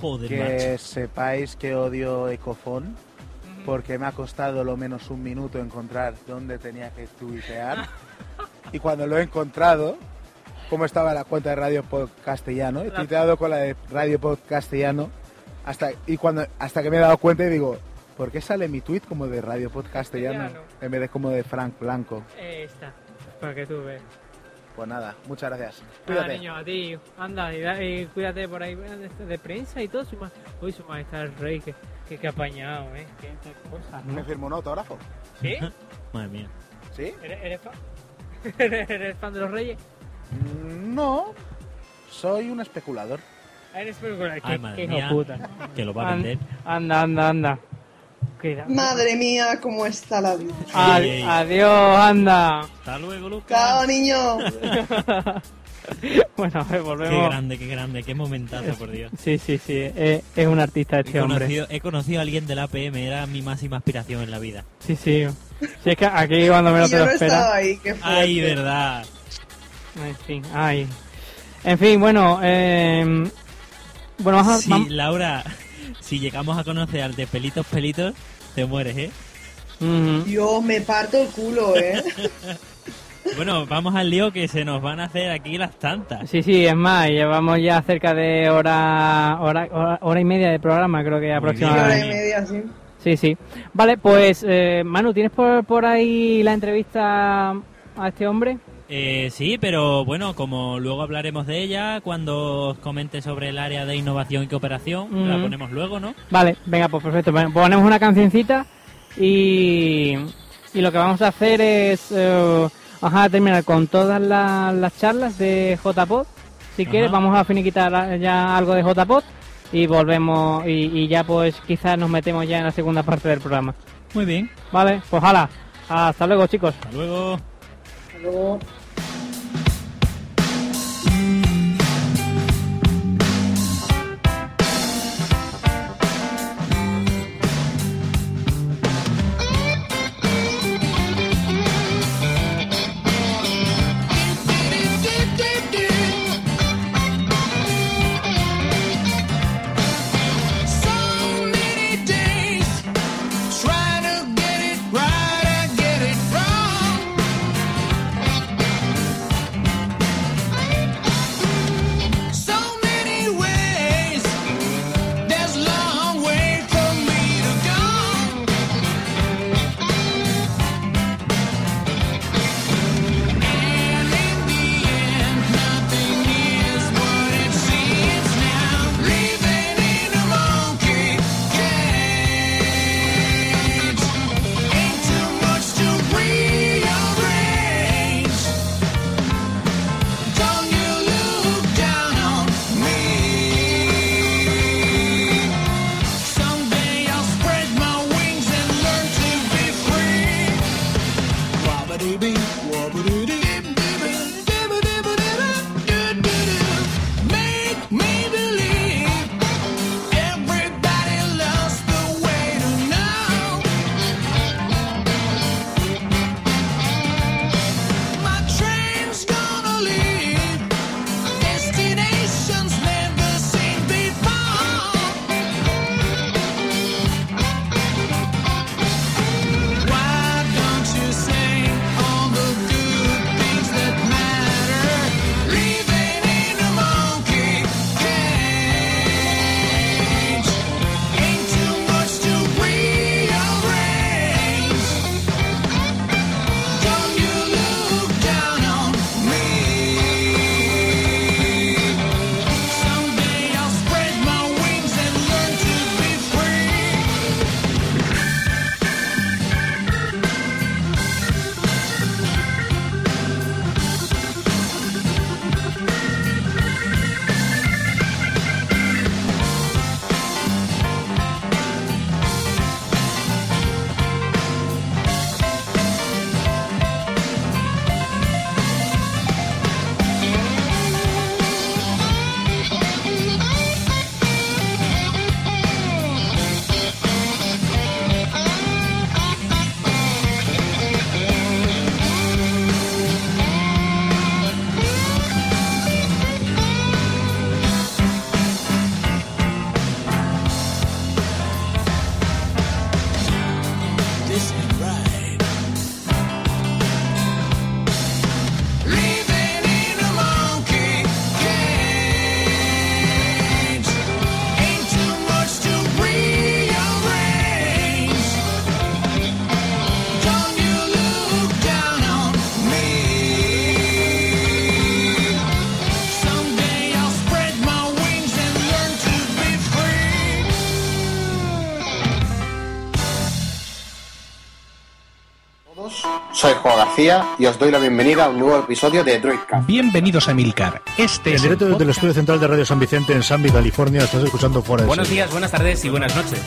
Joder, que sepáis que odio Ecofon porque me ha costado lo menos un minuto encontrar dónde tenía que tuitear [laughs] y cuando lo he encontrado como estaba la cuenta de Radio Pod Castellano he tuiteado con la de Radio Pod Castellano hasta y cuando hasta que me he dado cuenta y digo ¿por qué sale mi tweet como de Radio Pod Castellano Castellano. en vez de como de Frank Blanco? Eh, está, para que tú veas. Pues nada, muchas gracias. Nada, Cuídate. niño, a ti. Anda, y, da- y cuídate por ahí de, de prensa y todo. Su ma- Uy, su majestad el rey, que, que, que apañado, ¿eh? Qué, qué cosas, ¿no? Me firmó un autógrafo. ¿Sí? [laughs] Madre mía. ¿Sí? ¿Eres, eres fan? [laughs] ¿Eres fan de los reyes? No, soy un especulador. Eres. Ay, Qué, madre qué hijo mía, puta. que lo va a vender. Anda, anda, anda. Cuidado. Madre mía, cómo está la vida. Ad- Ey, ey. Adiós, anda. Hasta luego, Lucas. Chao, niño. [laughs] bueno, a ver, Qué volvemos. grande, qué grande, qué momentazo, por Dios. Sí, sí, sí. Es, es un artista He este hombre. conocido, he conocido a alguien de la APM, era mi máxima aspiración en la vida. Sí, sí. Si es que aquí cuando menos te Yo lo no estaba ahí, qué fuerte. Ay, verdad. En fin, ay. En fin, bueno, eh, bueno, vamos a, Sí, Laura, si llegamos a conocer al de pelitos pelitos, te mueres, ¿eh? Yo me parto el culo, ¿eh? [laughs] Bueno, vamos al lío que se nos van a hacer aquí las tantas. Sí, sí, es más, llevamos ya cerca de hora, hora, hora, hora y media de programa, creo que Hora y aproximadamente. media, sí. Sí, sí. Vale, pues, eh, Manu, ¿tienes por, por ahí la entrevista a este hombre? Eh, sí, pero bueno, como luego hablaremos de ella, cuando os comente sobre el área de innovación y cooperación, la ponemos luego, ¿no? Vale, venga, pues perfecto. Bueno, Ponemos una cancioncita y, y lo que vamos a hacer es... eh, vamos a terminar con todas la- las charlas de JPod. Si Ajá. quieres, vamos a finiquitar ya algo de JPod y volvemos y, y ya pues quizás nos metemos ya en la segunda parte del programa. Muy bien. Vale, pues hala. Hasta luego, chicos. Hasta luego. Hasta luego. García y os doy la bienvenida a un nuevo episodio de Droidcast. Bienvenidos a Milcar. Este En es directo el desde el estudio central de Radio San Vicente en Sanby, California, estás escuchando Fuera de Buenos Serie. días, buenas tardes y buenas noches.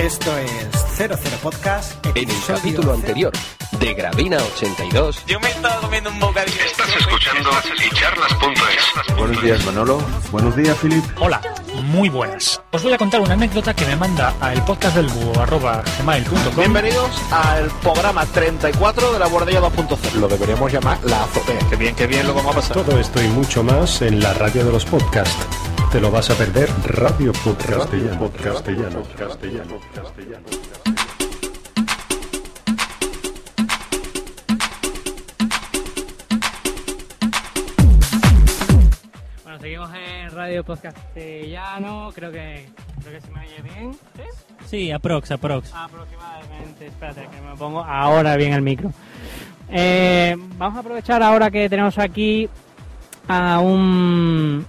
Esto es 00 Podcast. En el capítulo anterior de Gravina 82. Yo me estaba comiendo un bocadillo. Estás escuchando echarlas.es. Buenos días, Manolo. Buenos días, Filip. Hola, muy buenas. Os voy a contar una anécdota que me manda a el podcast del búho arroba gmail.com. Bienvenidos al programa 34 de la Bordella 2.0. Lo deberíamos llamar la azotea. Qué bien, qué bien lo vamos a pasar. Todo esto y mucho más en la radio de los podcasts. Te lo vas a perder, Radio Podcastellano. Podcastellano. Castellano. Castellano. Bueno, seguimos en Radio Podcastellano. Creo que, creo que se me oye bien. ¿Sí? Sí, aprox, aprox. Aproximadamente. Espérate, que me pongo ahora bien el micro. Eh, vamos a aprovechar ahora que tenemos aquí a un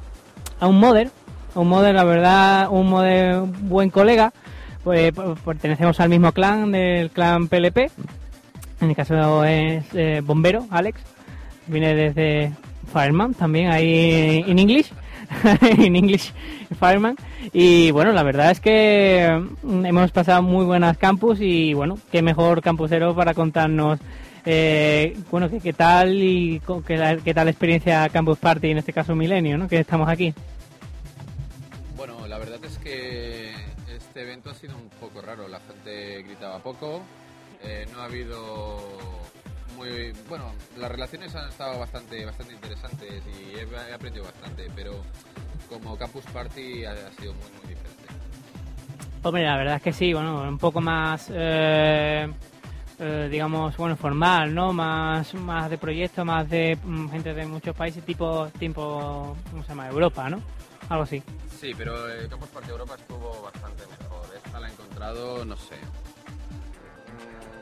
a un modder, un modder, la verdad, un modder buen colega. Pues p- pertenecemos al mismo clan, del clan PLP. En mi caso es eh, Bombero, Alex. Viene desde Fireman, también ahí en inglés. [laughs] en English Fireman. Y bueno, la verdad es que mm, hemos pasado muy buenas campus y bueno, qué mejor campusero para contarnos eh, bueno, qué, tal y qué, qué tal experiencia Campus Party, en este caso Milenio, ¿no? Que estamos aquí. Bueno, la verdad es que este evento ha sido un poco raro. La gente gritaba poco, eh, no ha habido muy bueno. Las relaciones han estado bastante, bastante interesantes y he, he aprendido bastante, pero como Campus Party ha, ha sido muy, muy diferente. Hombre, la verdad es que sí, bueno, un poco más, eh, eh, digamos, bueno, formal, ¿no? Más, más de proyecto, más de mm, gente de muchos países, tipo, tipo, ¿cómo se llama? Europa, ¿no? Algo así. Sí, pero eh, Campus Party Europa estuvo bastante mejor. Esta la he encontrado, no sé,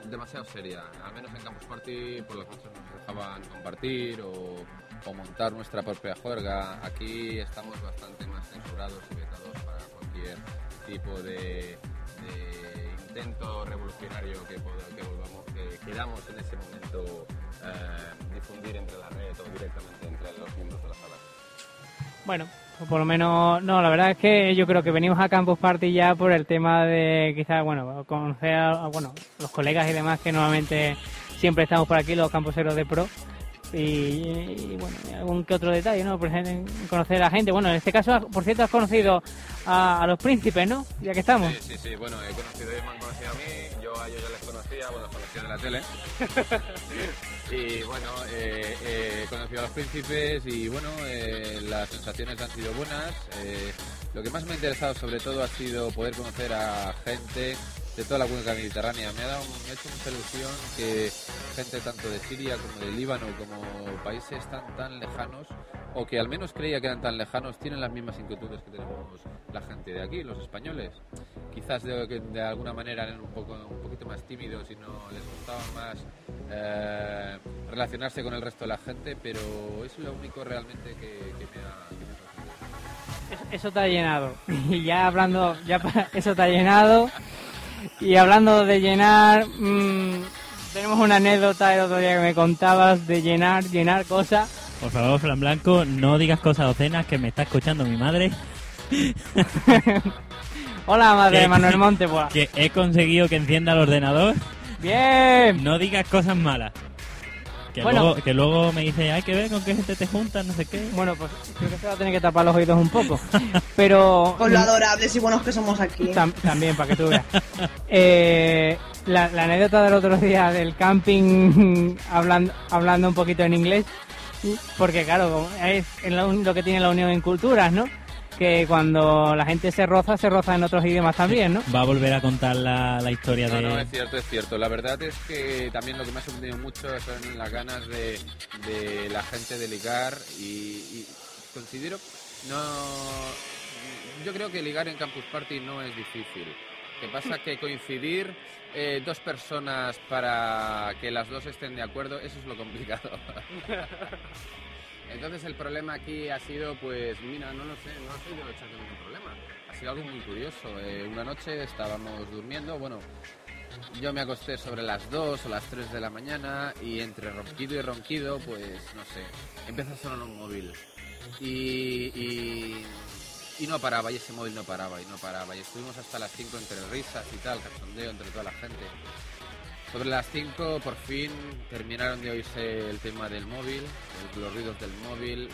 demasiado seria. Al menos en Campus Party por las noches nos dejaban compartir o, montar nuestra propia juerga. Aquí estamos bastante más censurados y vetados para cualquier tipo de, intento revolucionario que, que volvamos, que queramos en ese momento eh, difundir entre la red o directamente entre los miembros de la sala. Bueno, por lo menos, no, la verdad es que yo creo que venimos a Campus Party ya por el tema de quizás, bueno, conocer a, bueno, los colegas y demás que normalmente siempre estamos por aquí, los campuseros de pro. Y, y, bueno, algún que otro detalle, ¿no? Por ejemplo, conocer a la gente. Bueno, en este caso, por cierto, has conocido a, a los príncipes, ¿no? Ya que estamos. Sí, sí, sí, bueno, he conocido, ellos me han conocido a mí, yo a ellos ya les conocía, bueno, los conocía de la tele. [laughs] y bueno, eh, eh, he conocido a los príncipes y bueno, eh, las sensaciones han sido buenas. Eh, lo que más me ha interesado sobre todo ha sido poder conocer a gente de toda la cuenca mediterránea. Me ha, dado, me ha hecho mucha ilusión que gente tanto de Siria como de Líbano, como países tan, tan lejanos, o que al menos creía que eran tan lejanos, tienen las mismas inquietudes que tenemos la gente de aquí, los españoles. Quizás de, de alguna manera eran un, poco, un poquito más tímidos y no les gustaba más eh, relacionarse con el resto de la gente, pero es lo único realmente que, que me ha... que me Eso, te ha llenado. [laughs] Y ya hablando, ya eso te ha llenado. Y hablando de llenar, mm, tenemos una anécdota el otro día que me contabas de llenar, llenar cosas. Por favor, Fran Blanco, no digas cosas docenas que me está escuchando mi madre. [laughs] Hola, madre de Manuel Monte. Que he conseguido que encienda el ordenador. Bien. No digas cosas malas. Que, Bueno. luego, que luego me dice, hay que ver con qué gente te juntas, no sé qué. Bueno, pues creo que se va a tener que tapar los oídos un poco. [laughs] Pero. Con lo adorables y buenos que somos aquí. Tam- también, para que tú veas. Eh, la, la anécdota del otro día del camping, [laughs] hablando, hablando un poquito en inglés, porque claro, es lo que tiene la unión en culturas, ¿no? Que cuando la gente se roza, se roza en otros idiomas también, ¿no? Va a volver a contar la, la historia No, de... no, es cierto, es cierto. La verdad es que también lo que me ha sorprendido mucho son las ganas de, de la gente de ligar y, y considero, no, yo creo que ligar en Campus Party no es difícil. Que pasa que coincidir eh, dos personas para que las dos estén de acuerdo, eso es lo complicado. [laughs] Entonces el problema aquí ha sido, pues, mira, no lo sé, no ha sido exactamente un problema. Ha sido algo muy curioso. Eh, una noche estábamos durmiendo, bueno, yo me acosté sobre las 2 o las 3 de la mañana y entre ronquido y ronquido, pues no sé, empieza a sonar un móvil. Y, y, y no paraba, y ese móvil no paraba, y no paraba. Y estuvimos hasta las 5 entre risas y tal, cachondeo entre toda la gente. Sobre las 5 por fin terminaron de oírse el tema del móvil, los ruidos del móvil,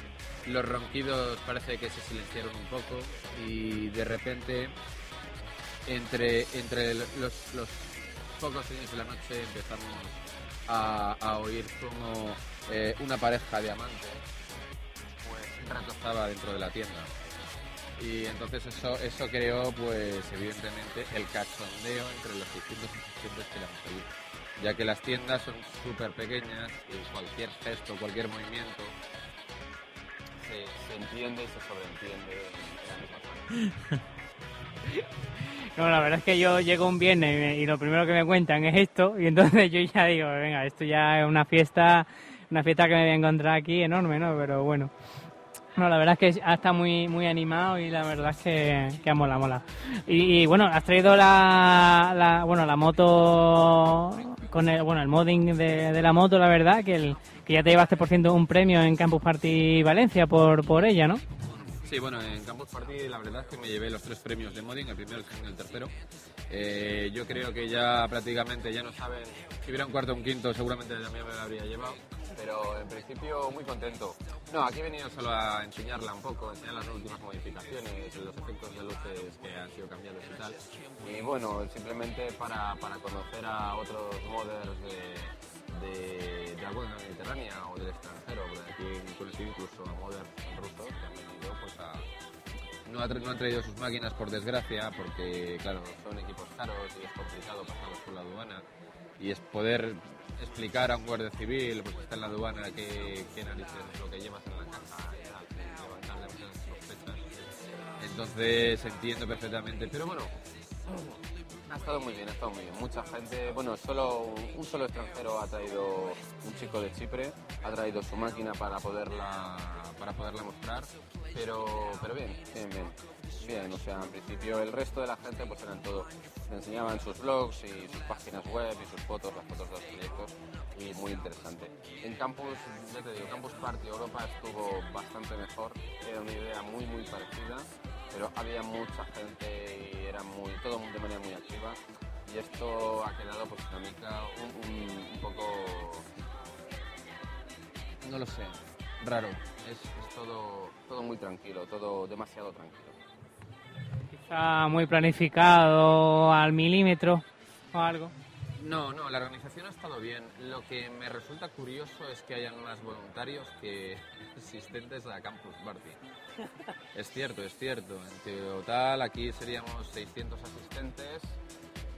los ronquidos parece que se silenciaron un poco y de repente entre, entre los, los pocos sueños de la noche empezamos a, a oír como eh, una pareja de amantes pues retozaba dentro de la tienda. Y entonces eso, eso creó, pues evidentemente, el cachondeo entre los distintos asistentes que éramos allí. Ya que las tiendas son súper pequeñas y cualquier gesto, cualquier movimiento se, entiende y se sobreentiende. [laughs] No, la verdad es que yo llego un viernes y, me- y lo primero que me cuentan es esto y entonces [laughs] yo ya digo, venga, esto ya es una fiesta, una fiesta que me voy a encontrar aquí enorme, ¿no? Pero bueno. No, la verdad es que ha estado muy, muy animado y la verdad es que, que mola, mola. Y, bueno, has traído la, bueno, la moto con el, bueno, el modding de, la moto, la verdad, que, el, que ya te llevaste por ciento un premio en Campus Party Valencia por, por ella, ¿no? Sí, bueno, en Campus Party la verdad es que me llevé los tres premios de modding, el primero, el y el tercero. Eh, yo creo que ya prácticamente ya no saben, si hubiera un cuarto o un quinto seguramente también me lo habría llevado, pero en principio muy contento. No, aquí he venido solo a enseñarla un poco, enseñar las últimas modificaciones, los efectos de luces que han sido cambiados y tal. Y bueno, simplemente para, para conocer a otros modders de, de, de cuenca mediterránea o del extranjero, porque aquí incluso a modders rusos que han venido pues a, no, ha han traído sus máquinas por desgracia porque claro son equipos caros y es complicado pasarlos por la aduana. Y es poder explicar a un guardia civil pues está en la aduana qué, qué lo que llevas en la caja demasiadas sospechas. Entonces entiendo perfectamente pero bueno ha estado muy bien, ha estado muy bien. Mucha gente, bueno, solo un solo extranjero ha traído, un chico de Chipre, ha traído su máquina para poderla, para poderla mostrar, pero, pero bien, bien, bien. Bien, o sea, en principio el resto de la gente pues eran todo, le enseñaban sus blogs y sus páginas web y sus fotos, las fotos de los proyectos y muy interesante. En Campus, ya te digo, Campus Party Europa estuvo bastante mejor, era una idea muy muy parecida, pero había mucha gente y era muy, todo de manera muy activa. Y esto ha quedado pues dinámica un, un- un poco, no lo sé, raro, es, es todo, todo muy tranquilo, todo demasiado tranquilo. Está muy planificado al milímetro o algo. No, no, la organización ha estado bien. Lo que me resulta curioso es que hayan más voluntarios que [laughs] asistentes a Campus Party. Es cierto, es cierto. En total aquí seríamos 600 asistentes.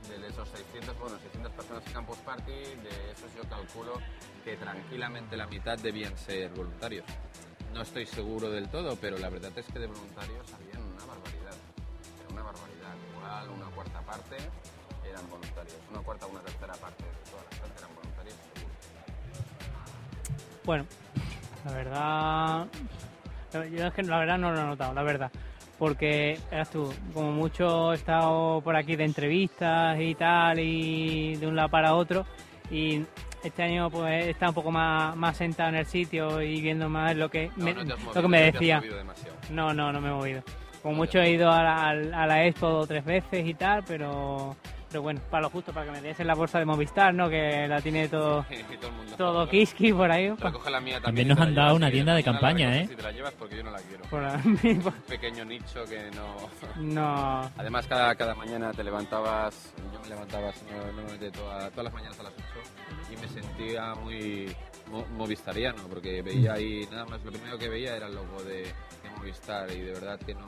De esos 600, bueno, 600 personas en Campus Party, de esos yo calculo que tranquilamente la mitad debían ser voluntarios. No estoy seguro del todo, pero la verdad es que de voluntarios habían una barbaridad. Era una barbaridad. Igual una cuarta parte eran voluntarios. Una cuarta una tercera parte de toda la gente eran voluntarios. Bueno, la verdad. Yo es que la verdad no lo he notado, la verdad. Porque eras tú, como mucho he estado por aquí de entrevistas y tal, y de un lado para otro. Y este año pues he estado un poco más, más sentado en el sitio y viendo más lo que, No, me, no te has lo que me no te has decía. No, no, no me he movido. Como mucho he ido a la, a la expo dos o tres veces y tal, pero, pero bueno, para lo justo, para que me diesen la bolsa de Movistar, ¿no? Que la tiene [laughs] todo, todo el mundo. todo kiski por ahí. Recoge la mía También también. nos la han dado llevas, una si tienda de la campaña, ¿eh? Y te la llevas porque yo no la quiero. Por ahí, [laughs] Un pequeño nicho que no. [laughs] No. Además, cada, cada mañana te levantabas. Yo me levantaba no- normalmente toda- todas las mañanas a las 8 y me sentía muy mo- movistariano porque veía ahí nada más. Lo primero que veía era el logo de, de Movistar y de verdad que no,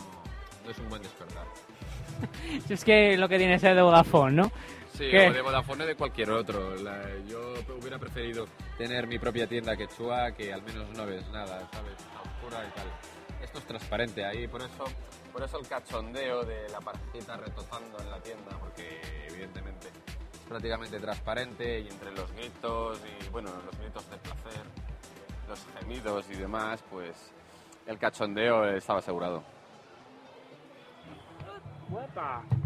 no es un buen despertar. [laughs] Es que lo que tiene es de Vodafone, ¿no? Sí, ¿Qué? o de Vodafone o de cualquier otro. La- yo hubiera preferido tener mi propia tienda quechua que al menos no ves nada, ¿sabes? Está oscura y tal. Esto es transparente ahí, por eso, por eso el cachondeo de la parejita retozando en la tienda, porque evidentemente prácticamente transparente y entre los gritos y, bueno, los gritos de placer, los gemidos y demás, pues el cachondeo estaba asegurado.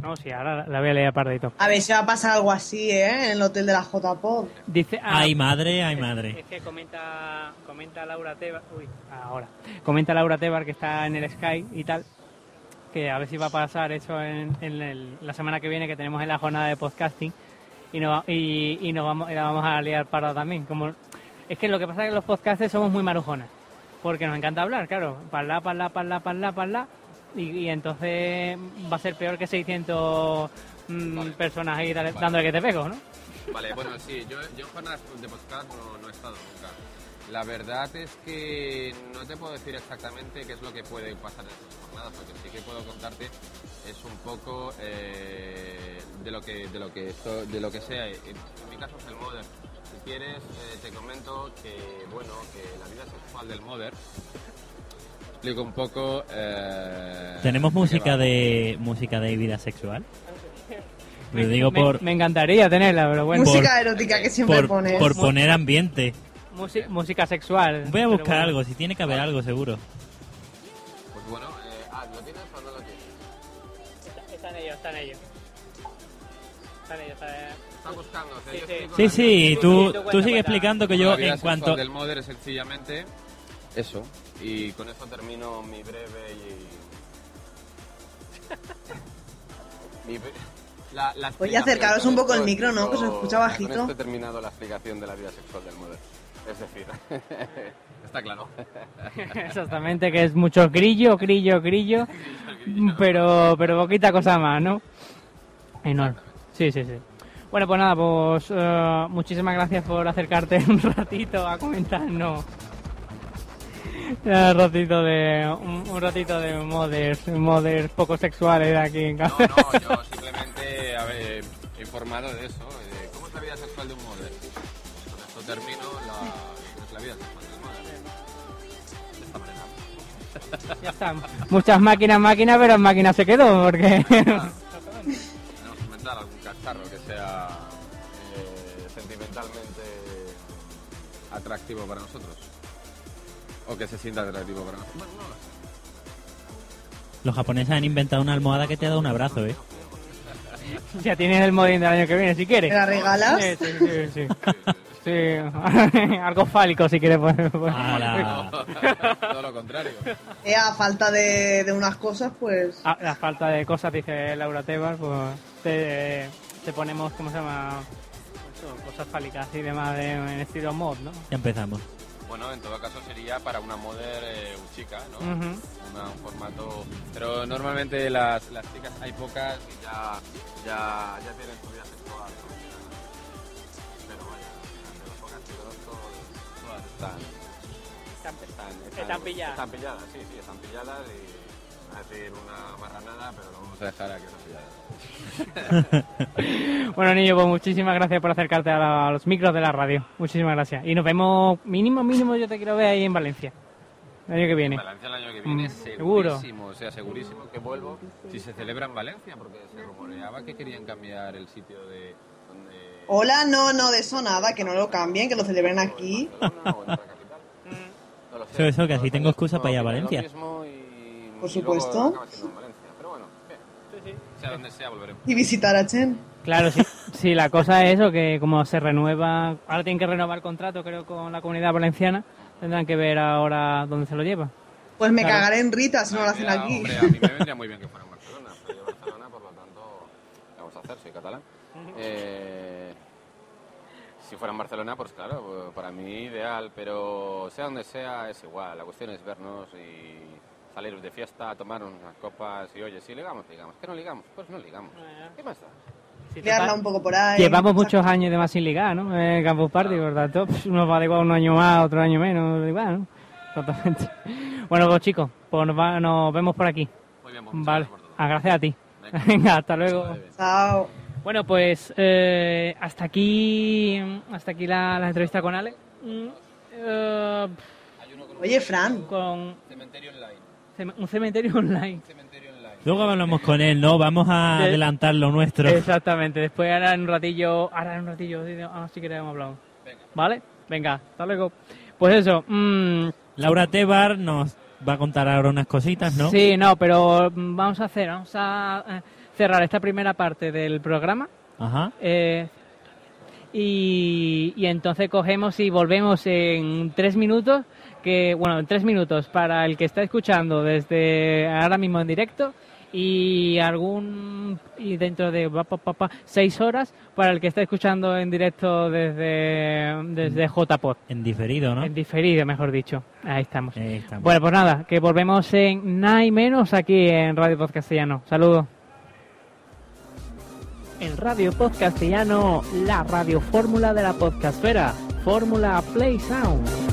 No, sí, ahora la voy a leer pardito. A ver si va a pasar algo así, ¿eh? En el hotel de la J-Pop. Dice, ah, Ay madre, ay madre. Es que comenta, comenta Laura Tebar, uy, ahora, comenta Laura Tebar que está en el Sky y tal, que a ver si va a pasar eso en, en el- la semana que viene que tenemos en la jornada de podcasting y nos, y, y nos vamos, y la vamos a liar para también. Como, es que lo que pasa es que los podcasters somos muy marujonas, porque nos encanta hablar, claro, parla, parla, parla, parla, parla, y, y entonces va a ser peor que 600 mm, personas ahí dale- dándole que te pego, ¿no? Vale, bueno, sí, yo, yo en jornadas de podcast no, no he estado nunca. La verdad es que no te puedo decir exactamente qué es lo que puede pasar en estas jornadas, porque sí que puedo contarte es un poco eh, de lo que de lo que esto- de lo que sea. En, en mi caso es el modder. Si quieres eh, te comento que bueno que la vida sexual del modder explico un poco. eh, ¿Tenemos música de música de vida sexual? Digo Me- por me, encantaría tenerla, pero bueno. Música erótica que siempre por, pones. por poner ambiente. Musi- música sexual. Voy a buscar bueno. algo, si tiene que haber algo seguro. Pues bueno, eh, ah, ¿lo tienes o no lo tienes? Está- Están ellos, están ellos. Están ellos, están ellos. Están buscando, o sea, Sí, yo sí. Sí, sí, tú, cuenta, tú cuenta. sigue explicando que La yo vida en sexual cuanto... del modder es sencillamente eso. Y con eso termino mi breve y... [laughs] mi bre- la, la Oye, explicación. acercaros Con un poco el micro, ¿no? Que se escucha Con bajito. esto he terminado la explicación de la vida sexual del modder. Es decir, [laughs] está claro. [laughs] Exactamente, que es mucho [laughs] grillo, grillo, grillo, pero, pero poquita cosa más, ¿no? Enorme. Sí, sí, sí. Bueno, pues nada, pues eh, muchísimas gracias por acercarte un ratito a comentarnos. Un ratito de un, un ratito de modders, modders poco sexuales aquí en casa. No, no, yo simplemente a ver, he informado de eso, Ya está. Muchas máquinas, máquinas, pero en máquina se quedó porque [laughs] Tenemos que inventar algún cacharro que sea eh, sentimentalmente atractivo para nosotros. O que se sienta atractivo para nosotros. Bueno, no lo sé. Los japoneses han inventado una almohada que te da un abrazo, ¿eh? ya tienes el modín del año que viene si quieres. ¿Me la regalas? Sí, sí, sí. sí. [laughs] Sí, [laughs] algo fálico si quieres. Pues, [laughs] pues. Todo lo contrario. Eh, a falta de, de unas cosas, pues... A, a falta de cosas, dice Laura Tebar, pues te, te ponemos, ¿cómo se llama? Eso, cosas fálicas y demás de, en estilo mod, ¿no? Ya empezamos. Bueno, en todo caso sería para una modder eh, chica, ¿no? Una- un formato... Pero normalmente las, las chicas hay pocas y ya, ya, ya tienen su vida sexual. ¿no? Están... Están, están pilladas. Están pilladas, sí, sí, están pilladas y... Va a decir una marranada, pero lo vamos a dejar a que están pilladas. [laughs] Bueno, niño, pues muchísimas gracias por acercarte a, la- a los micros de la radio. Muchísimas gracias. Y nos vemos, mínimo, mínimo, yo te quiero ver ahí en Valencia. El año que viene. Valencia el año que viene, Mm, seguro. segurísimo, o sea, segurísimo que vuelvo si se celebra en Valencia, porque se rumoreaba que querían cambiar el sitio de donde... Hola, no, no, de eso nada, que no lo cambien, que lo celebren aquí. Eso, eso, que así tengo excusa para ir a Valencia. Por supuesto. Y visitar a Chen. Claro, sí. Sí, la cosa es eso, que como se renueva, ahora tienen que renovar el contrato, creo, con la comunidad valenciana, tendrán que ver ahora dónde se lo lleva. Pues me Claro. cagaré en Rita si no lo hacen Mira, aquí. Hombre, a mí me vendría muy bien que fuera en Barcelona. Soy de Barcelona, por lo tanto, ¿qué vamos a hacer? Soy catalán. Eh, si fuera en Barcelona, pues claro, pues, para mí ideal, pero sea donde sea, es igual. La cuestión es vernos y salir de fiesta, tomar unas copas y oye, si ligamos, ligamos. ¿Qué no ligamos? Pues no ligamos. ¿Qué más da? Liarla un poco por ahí. Llevamos muchos años de más sin ligar, ¿no? En Campus Party, por tanto, pues, uno va de igual un año más, otro año menos, igual, ¿no? Totalmente. [laughs] Bueno, pues chicos, pues nos, va- nos vemos por aquí. Muy bien, Vale, ah, gracias a ti. Venga, [laughs] hasta luego. Chao. Bueno, pues eh, hasta aquí hasta aquí la, la entrevista con Ale. Mm, eh, Oye, Fran. Con Cementerio online. cem- un cementerio online. Luego hablamos con él, ¿no? Vamos a De- adelantar lo nuestro. Exactamente. Después ahora en un ratillo, ahora en un ratillo, ah, sí que le hemos hablado. ¿Vale? Venga, hasta luego. Pues eso, mm, Laura Tebar nos va a contar ahora unas cositas, ¿no? Sí, no, pero mm, vamos a hacer, vamos a eh, cerrar esta primera parte del programa. Ajá. eh, y, y entonces cogemos y volvemos en tres minutos, que bueno, en tres minutos para el que está escuchando desde ahora mismo en directo y algún y dentro de pa, pa, pa, pa, seis horas para el que está escuchando en directo desde desde JPod. En diferido, ¿no? En diferido, mejor dicho. Ahí estamos. Ahí estamos. Bueno, pues nada, que volvemos en nada y menos aquí en Radio Pod Castellano. Saludos. En Radio Pod Castellano, la radio fórmula de la podcastfera, Fórmula Play Sound.